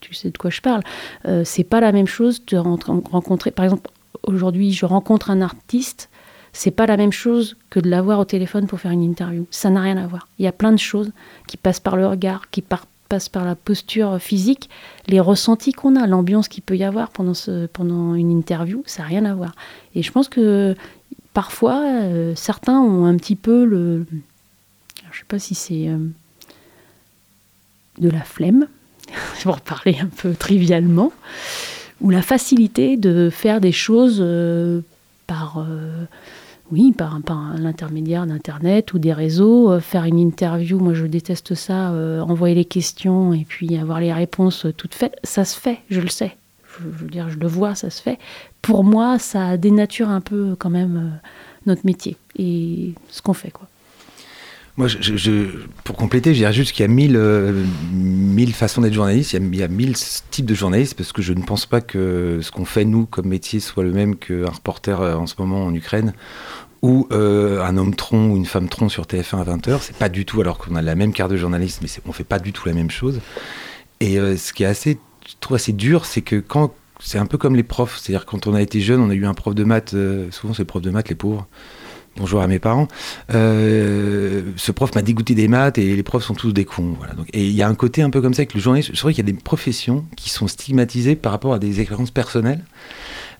Tu sais de quoi je parle. Euh, c'est pas la même chose de rencontrer. Par exemple aujourd'hui je rencontre un artiste. C'est pas la même chose que de l'avoir au téléphone pour faire une interview. Ça n'a rien à voir. Il y a plein de choses qui passent par le regard, qui partent par la posture physique, les ressentis qu'on a, l'ambiance qu'il peut y avoir pendant une interview, ça n'a rien à voir. Et je pense que parfois, euh, certains ont un petit peu le... je ne sais pas si c'est euh, de la flemme, pour parler un peu trivialement, ou la facilité de faire des choses euh, par oui, par, l'intermédiaire d'Internet ou des réseaux, euh, faire une interview, moi je déteste ça, euh, envoyer les questions et puis avoir les réponses toutes faites, ça se fait, je le sais. Je, veux dire, je le vois, ça se fait. Pour moi, ça dénature un peu quand même euh, notre métier et ce qu'on fait, quoi. Moi, pour compléter, je dirais juste qu'il y a mille, mille façons d'être journaliste, il y, a, mille types de journalistes, parce que je ne pense pas que ce qu'on fait, nous, comme métier, soit le même qu'un reporter en ce moment en Ukraine ou euh, un homme tronc ou une femme tronc sur TF1 à 20h. C'est pas du tout, alors qu'on a la même carte de journaliste, mais on fait pas du tout la même chose. Et euh, ce qui est assez, je trouve assez dur, c'est que quand. C'est un peu comme les profs, c'est-à-dire quand on a été jeune, on a eu un prof de maths, euh, souvent c'est le prof de maths, les pauvres. Bonjour à mes parents. ce prof m'a dégoûté des maths et les profs sont tous des cons. Voilà. Donc, et il y a un côté un peu comme ça avec le journaliste. C'est vrai qu'il y a des professions qui sont stigmatisées par rapport à des expériences personnelles.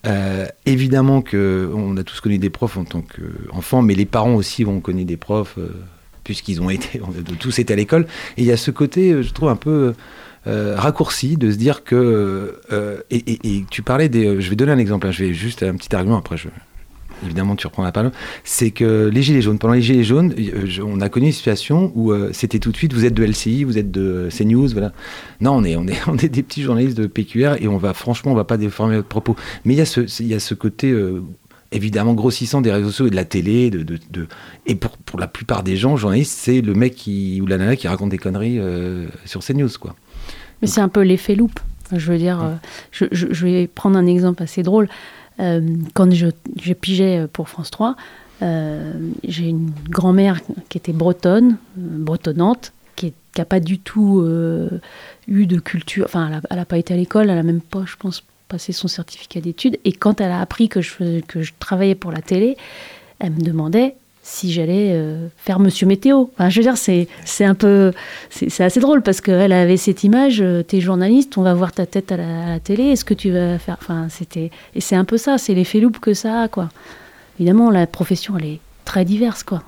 Euh, évidemment qu'on a tous connu des profs en tant qu'enfants, mais les parents aussi ont connu des profs, euh, puisqu'ils ont été, on tous été à l'école. Et il y a ce côté, euh, je trouve, un peu raccourci de se dire que. Et, tu parlais des. je vais donner un exemple, hein, je vais juste un petit argument, après évidemment tu reprends la parole, c'est que les Gilets jaunes, pendant les Gilets jaunes, euh, on a connu une situation où euh, c'était tout de suite, vous êtes de LCI, vous êtes de CNews, voilà. Non, on est, on est, on est des petits journalistes de PQR et on va, franchement, on va pas déformer votre propos. Mais il y a ce, y a ce côté, euh, évidemment, grossissant des réseaux sociaux et de la télé, de, de, et pour, pour la plupart des gens, journalistes, c'est le mec qui, ou la nana qui raconte des conneries sur CNews, quoi. Mais c'est un peu l'effet loupe. Je veux dire, je, je, vais prendre un exemple assez drôle. Euh, quand je, pigeais pour France 3, euh, j'ai une grand-mère qui était bretonne, euh, bretonnante, qui n'a pas du tout eu de culture. Enfin, elle n'a pas été à l'école, elle n'a même pas, je pense, passé son certificat d'études. Et quand elle a appris que je travaillais pour la télé, elle me demandait si j'allais euh, faire Monsieur Météo. Enfin, je veux dire, c'est, c'est un peu. C'est, assez drôle parce qu'elle avait cette image euh, t'es journaliste, on va voir ta tête à la, télé, est-ce que tu vas faire. Enfin, c'était. Et c'est un peu ça, c'est l'effet loupe que ça a, quoi. Évidemment, la profession, elle est très diverse, quoi.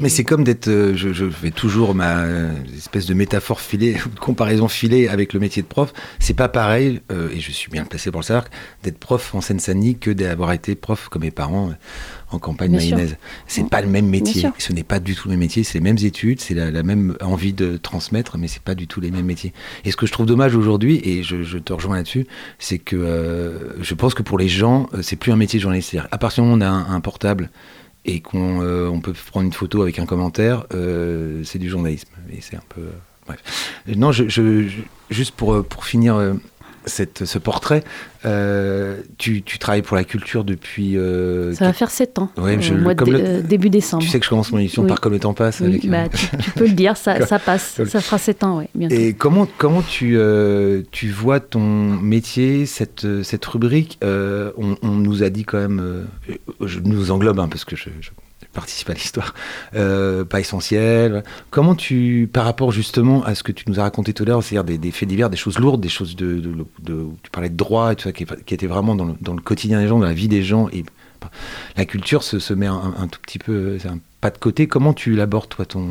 Mais c'est comme d'être, euh, je, fais toujours ma espèce de métaphore filée, de comparaison filée avec le métier de prof. C'est pas pareil, et je suis bien placé pour le savoir, d'être prof en Seine-Saint-Denis que d'avoir été prof comme mes parents en campagne mayonnaise. C'est n'est pas le même métier. Ce n'est pas du tout le même métier. C'est les mêmes études, c'est la, même envie de transmettre, mais c'est pas du tout les mêmes métiers. Et ce que je trouve dommage aujourd'hui, et je, te rejoins là-dessus, c'est que euh, je pense que pour les gens, euh, c'est plus un métier de journaliste. À partir du moment où on a un, portable et qu'on euh, on peut prendre une photo avec un commentaire, c'est du journalisme. Et c'est un peu. bref. Non, je, juste pour, pour finir cette, ce portrait. Euh, tu, tu, travailles pour la culture depuis. Euh, ça va faire 7 ans. Ouais, je, mois euh, début décembre. Tu sais que je commence mon émission par Comme le temps passe. Bah, tu, peux le dire, ça, ça passe. ça fera 7 ans, oui, bientôt. Et comment, comment tu, tu vois ton métier, cette, cette rubrique on, on, nous a dit quand même. je nous englobe, hein, parce que je participe à l'histoire, euh, pas essentiel. Comment tu, par rapport justement à ce que tu nous as raconté tout à l'heure, c'est-à-dire des, faits divers, des choses lourdes, des choses de, tu parlais de droit et tout ça, qui, étaient vraiment dans le, quotidien des gens, dans la vie des gens, et la culture se, met un, tout petit peu, un pas de côté. Comment tu l'abordes toi ton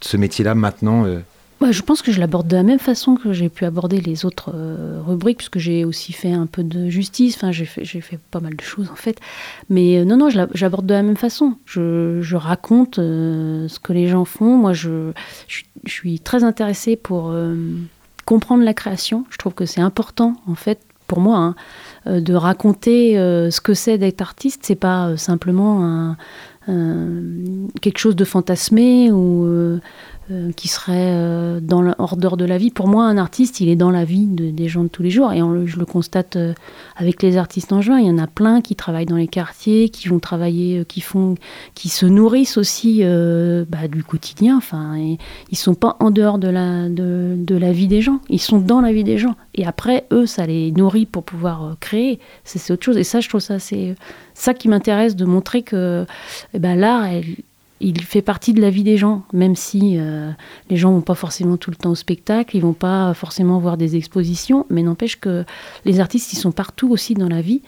ce métier-là maintenant euh, je pense que je l'aborde de la même façon que j'ai pu aborder les autres euh, rubriques, puisque j'ai aussi fait un peu de justice, enfin j'ai fait, pas mal de choses en fait. Mais euh, non, non, j'aborde de la même façon. Je, raconte euh, ce que les gens font. Moi, je, suis très intéressée pour comprendre la création. Je trouve que c'est important en fait pour moi hein, de raconter ce que c'est d'être artiste. C'est pas simplement quelque chose de fantasmé ou qui serait euh, dans l'ordre de la vie. Pour moi, un artiste, il est dans la vie des gens de tous les jours. Et je le constate euh, avec les artistes en juin. Il y en a plein qui travaillent dans les quartiers, qui vont travailler, qui font, qui se nourrissent aussi bah, du quotidien. Enfin, et ils sont pas en dehors de la, de, la vie des gens. Ils sont dans la vie des gens. Et après, eux, ça les nourrit pour pouvoir créer. C'est autre chose. Et ça, je trouve ça, c'est ça qui m'intéresse de montrer que eh ben, l'art, il fait partie de la vie des gens, même si euh, les gens vont pas forcément tout le temps au spectacle, ils vont pas forcément voir des expositions, mais n'empêche que les artistes, ils sont partout aussi dans la vie.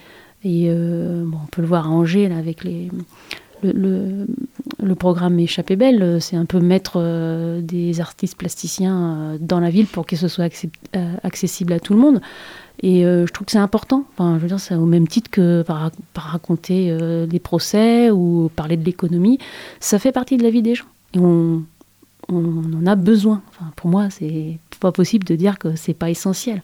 Et euh, on peut le voir à Angers avec les, le, programme Échappée Belle, c'est un peu mettre euh, des artistes plasticiens dans la ville pour que ce soit accessible à tout le monde. Et euh, je trouve que c'est important. Enfin, je veux dire, c'est au même titre que par, raconter euh, des procès ou parler de l'économie. Ça fait partie de la vie des gens. Et on, on en a besoin. Enfin, pour moi, c'est pas possible de dire que c'est pas essentiel.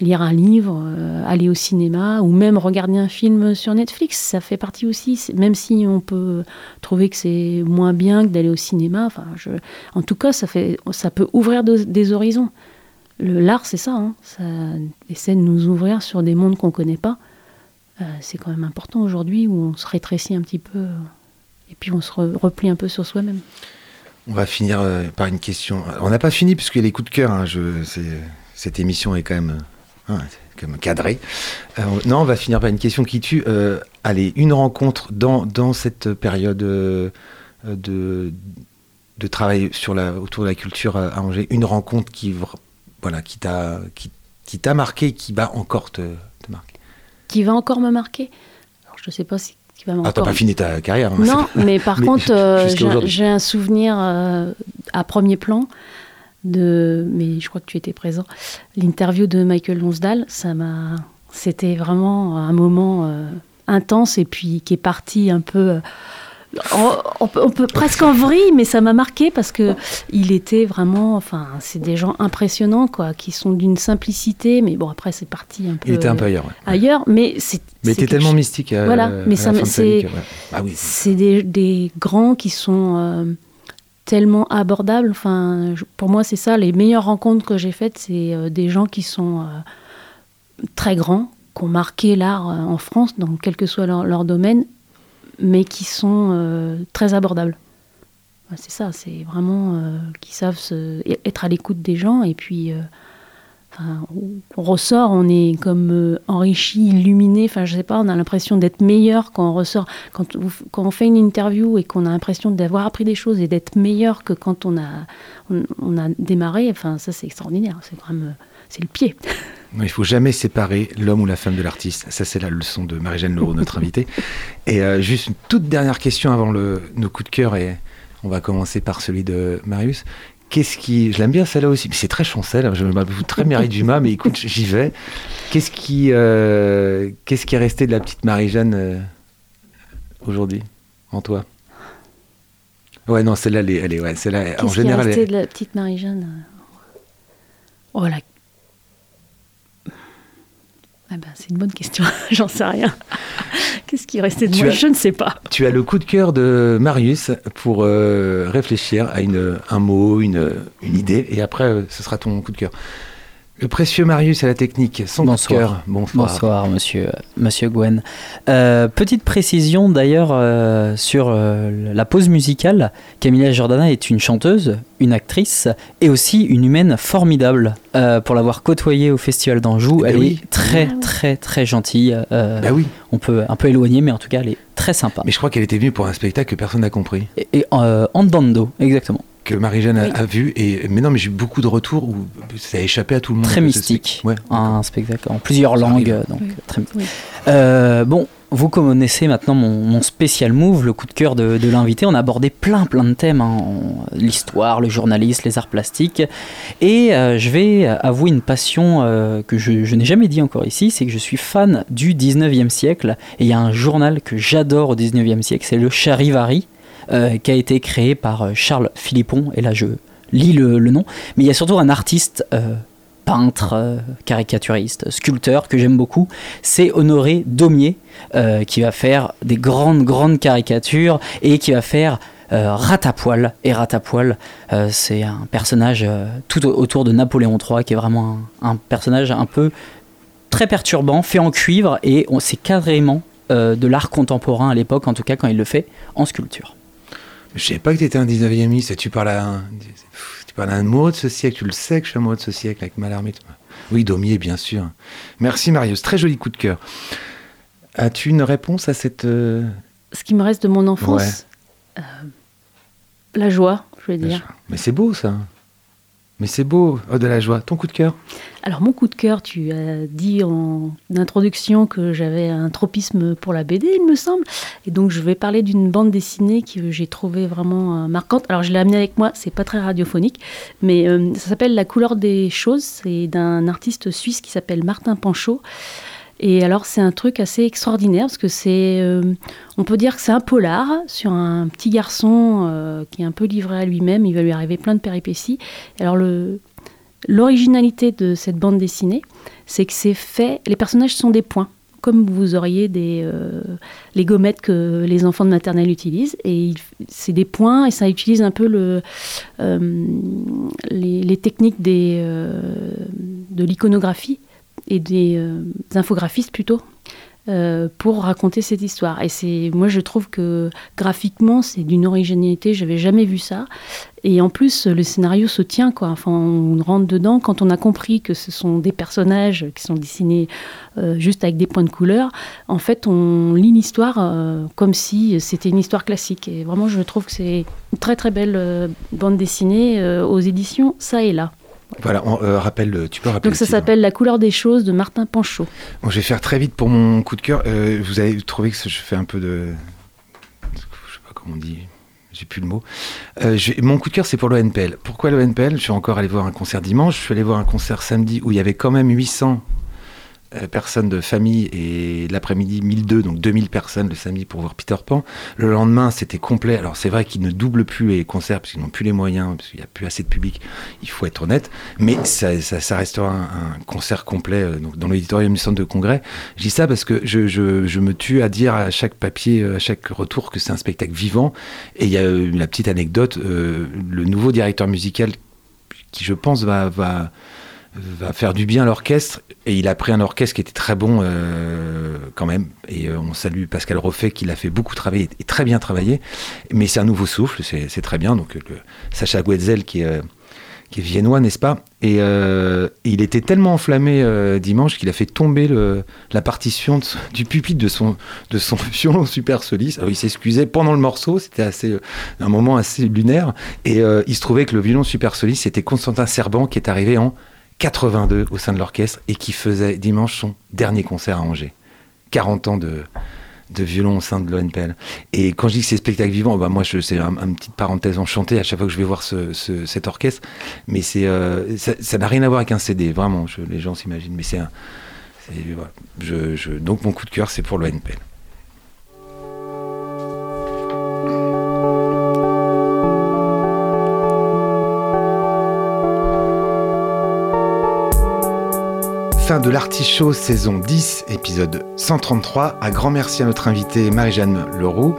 Lire un livre, euh, aller au cinéma ou même regarder un film sur Netflix, ça fait partie aussi. Même si on peut trouver que c'est moins bien que d'aller au cinéma, enfin, en tout cas, ça, fait, ça peut ouvrir des horizons. L'art, c'est ça, hein. ça essaie de nous ouvrir sur des mondes qu'on ne connaît pas. Euh, c'est quand même important aujourd'hui où on se rétrécit un petit peu euh, et puis on se replie un peu sur soi-même. On va finir par une question. On n'a pas fini a les coups de cœur. Hein. cette émission est quand même, hein, cadrée. non, on va finir par une question qui tue. allez, une rencontre dans, dans cette période de, de travail sur la, autour de la culture à Angers, une rencontre qui voilà, qui t'a qui, qui t'a marqué, qui va encore te, te, marquer Qui va encore me marquer? Alors, Je ne sais pas si qui va Ah, t'as pas fini ta carrière. Hein, non, mais par contre, euh, j'ai un souvenir euh, à premier plan de, mais je crois que tu étais présent, l'interview de Michael Lonsdale, ça m'a, c'était vraiment un moment euh, intense et puis qui est parti un peu on, peut, presque en vrille, mais ça m'a marqué parce que il était vraiment, enfin, c'est des gens impressionnants, quoi, qui sont d'une simplicité, mais bon, après, c'est parti un peu. Il était un peu ailleurs. Ailleurs, mais c'est. Mais était tellement mystique. Euh, voilà, mais ça, c'est. Ah c'est des, grands qui sont euh, tellement abordables. Enfin, pour moi, c'est ça. Les meilleures rencontres que j'ai faites, c'est euh, des gens qui sont très grands, qui ont marqué l'art en France, dans quel que soit leur domaine, mais qui sont euh, très abordables. C'est ça, c'est vraiment euh, qui savent être à l'écoute des gens et puis euh, on ressort, on est comme enrichi, illuminé. Enfin, je sais pas, on a l'impression d'être meilleur quand on ressort. Quand, quand on fait une interview et qu'on a l'impression d'avoir appris des choses et d'être meilleur que quand on a, on, a démarré. Enfin, ça, c'est extraordinaire. C'est quand même, c'est le pied. Il ne faut jamais séparer l'homme ou la femme de l'artiste. Ça, c'est la leçon de Marie-Jeanne Leroux, notre invitée. Et euh, juste une toute dernière question avant le, nos coups de cœur, et on va commencer par celui de Marius. Qu'est-ce qui. Je l'aime bien celle-là aussi, mais c'est très chancelle, je m'avoue très Marie Dumas, mais écoute, j'y vais. Qu'est-ce qui, euh, qu'est-ce qui est resté de la petite Marie-Jeanne euh, aujourd'hui, en toi? Ouais, non, celle-là, elle est. Elle est ouais, celle-là, en général. Qu'est-ce qui est resté de la petite Marie-Jeanne? Oh, la ah ben, c'est une bonne question, j'en sais rien. Qu'est-ce qui restait de moi Je ne sais pas. Tu as le coup de cœur de Marius pour euh, réfléchir à une, un mot, une, une idée, et après, euh, ce sera ton coup de cœur. Le précieux Marius à la technique, son Bonsoir. Bonsoir. Bonsoir, monsieur, monsieur Gwen. Euh, petite précision d'ailleurs euh, sur euh, la pause musicale. Camilla Jordana est une chanteuse, une actrice et aussi une humaine formidable. pour l'avoir côtoyée au Festival d'Anjou, eh elle est très, ah très, très gentille. bah oui. On peut un peu éloigner, mais en tout cas, elle est très sympa. Mais je crois qu'elle était venue pour un spectacle que personne n'a compris. Et, et Andando, exactement que Marie-Jeanne a, vu. Et, mais non, mais j'ai eu beaucoup de retours où ça a échappé à tout le monde. Très mystique. Ouais, un spectacle en plusieurs langues. Donc, très... Euh, bon, vous connaissez maintenant mon, spécial move, le coup de cœur de, l'invité. On a abordé plein plein de thèmes, hein, l'histoire, le journalisme, les arts plastiques. Et euh, je vais avouer une passion euh, que je, je n'ai jamais dit encore ici, c'est que je suis fan du 19e siècle. Et il y a un journal que j'adore au 19e siècle, c'est le Charivari. Euh, qui a été créé par euh, Charles Philippon, et là je lis le, nom, mais il y a surtout un artiste euh, peintre, caricaturiste, sculpteur que j'aime beaucoup, c'est Honoré Daumier, qui va faire des grandes, grandes caricatures et qui va faire Ratapoil. Et Ratapoil, c'est un personnage tout autour de Napoléon III, qui est vraiment un, un personnage un peu très perturbant, fait en cuivre, et c'est carrément de l'art contemporain à l'époque, en tout cas quand il le fait en sculpture. Je savais pas que tu étais un 19e ministre. Tu parles à un, tu parles à un mot de ce siècle. Tu le sais que je suis un mot de ce siècle avec Mallarmé. Oui, Daumier, bien sûr. Merci Marius. Très joli coup de cœur. As-tu une réponse à cette. Euh, ce qui me reste de mon enfance euh, La joie, je vais dire. Mais c'est beau ça. Mais c'est beau, oh, de la joie. Ton coup de cœur Alors mon coup de cœur, tu as dit en introduction que j'avais un tropisme pour la BD, il me semble. Et donc je vais parler d'une bande dessinée que j'ai trouvée vraiment euh, marquante. Alors je l'ai amenée avec moi, c'est pas très radiophonique, mais euh, ça s'appelle La couleur des choses. C'est d'un artiste suisse qui s'appelle Martin Panchaud. Et alors c'est un truc assez extraordinaire parce que c'est, euh, on peut dire que c'est un polar sur un petit garçon euh, qui est un peu livré à lui-même. Il va lui arriver plein de péripéties. alors l'originalité de cette bande dessinée, c'est que c'est fait. Les personnages sont des points, comme vous auriez des euh, les gommettes que les enfants de maternelle utilisent. Et c'est des points et ça utilise un peu le les, techniques de l'iconographie et des, euh, infographistes plutôt euh, pour raconter cette histoire. Et c'est, moi, je trouve que graphiquement, c'est d'une originalité. J'avais jamais vu ça. Et en plus, le scénario se tient, quoi. Enfin, on rentre dedans quand on a compris que ce sont des personnages qui sont dessinés euh, juste avec des points de couleur. En fait, on lit l'histoire comme si c'était une histoire classique. Et vraiment, je trouve que c'est une très très belle bande dessinée aux éditions Ça et là. Voilà, on, euh, rappelle, tu peux rappeler. Donc ça s'appelle La couleur des choses de Martin Panchaud. Bon, je vais faire très vite pour mon coup de cœur. Euh, vous avez trouvé que je fais un peu de. Je sais pas comment on dit. J'ai plus le mot. Euh, mon coup de cœur, c'est pour l'ONPL. Pourquoi l'ONPL Je suis encore allé voir un concert dimanche. Je suis allé voir un concert samedi où il y avait quand même 800 euh, personnes de famille et l'après-midi 1002, donc 2000 personnes le samedi pour voir Peter Pan. Le lendemain, c'était complet. Alors c'est vrai qu'ils ne doublent plus les concerts parce qu'ils n'ont plus les moyens, parce qu'il n'y a plus assez de public, il faut être honnête. Mais ça, ça, restera un, concert complet euh, donc dans l'auditorium du centre de congrès. Je dis ça parce que je, je, me tue à dire à chaque papier, à chaque retour que c'est un spectacle vivant. Et il y a la petite anecdote, euh, le nouveau directeur musical qui je pense va va faire du bien à l'orchestre. Et il a pris un orchestre qui était très bon euh, quand même. Et euh, on salue Pascal Roffet qui l'a fait beaucoup travailler et très bien travaillé mais c'est un nouveau souffle c'est très bien. Donc Sacha Guetzel qui est, qui est viennois n'est-ce pas? Et, euh, il était tellement enflammé dimanche qu'il a fait tomber la partition du pupitre de son de son violon super soliste. Il s'excusait pendant le morceau c'était un moment assez lunaire. Et il se trouvait que le violon super soliste c'était Constantin Serban qui est arrivé en 82 au sein de l'orchestre et qui faisait dimanche son dernier concert à Angers. 40 ans de, de violon au sein de l'ONPL. Et quand je dis que c'est spectacle vivant, bah moi c'est un, une petite parenthèse enchantée à chaque fois que je vais voir ce, cet orchestre, mais c'est euh, ça n'a rien à voir avec un CD, vraiment, les gens s'imaginent, mais c'est un... je, je, donc mon coup de cœur c'est pour l'ONPL. Fin de l'Artichaut saison 10, épisode 133. Un grand merci à notre invitée Marie-Jeanne Leroux.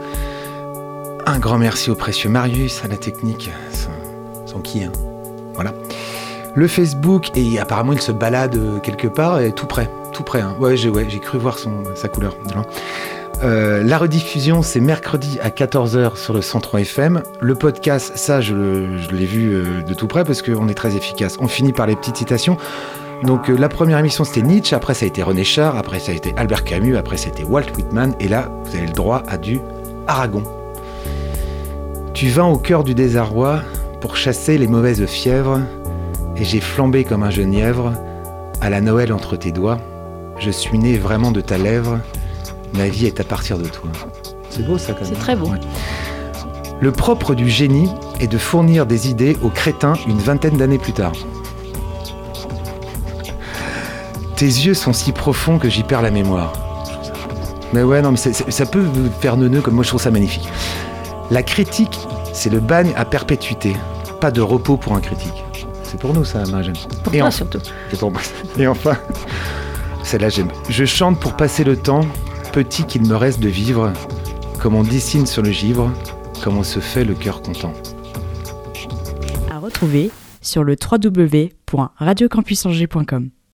Un grand merci au précieux Marius, à la technique, son, qui, hein Voilà. Le Facebook, et apparemment il se balade euh, quelque part, et tout près, tout près. Hein. Ouais, j'ai ouais, cru voir son, sa couleur. Euh, la rediffusion, c'est mercredi à 14h sur le 103 FM. Le podcast, ça, je, l'ai vu euh, de tout près parce qu'on est très efficace. On finit par les petites citations. Donc euh, la première émission c'était Nietzsche, après ça a été René Char, après ça a été Albert Camus, après c'était Walt Whitman, et là vous avez le droit à du Aragon. Tu vins au cœur du désarroi pour chasser les mauvaises fièvres, et j'ai flambé comme un genièvre à la Noël entre tes doigts. Je suis né vraiment de ta lèvre, ma vie est à partir de toi. C'est beau ça quand même. C'est très beau. Le propre du génie est de fournir des idées aux crétins une vingtaine d'années plus tard. Tes yeux sont si profonds que j'y perds la mémoire. Mais ouais, non, mais ça peut faire neuneux, comme moi je trouve ça magnifique. La critique, c'est le bagne à perpétuité. Pas de repos pour un critique. C'est pour nous ça, Marjane. Pour et toi surtout. Et enfin, celle-là j'aime. Je chante pour passer le temps, petit qu'il me reste de vivre, comme on dessine sur le givre, comme on se fait le cœur content. À retrouver sur le www.radiocampusangers.com.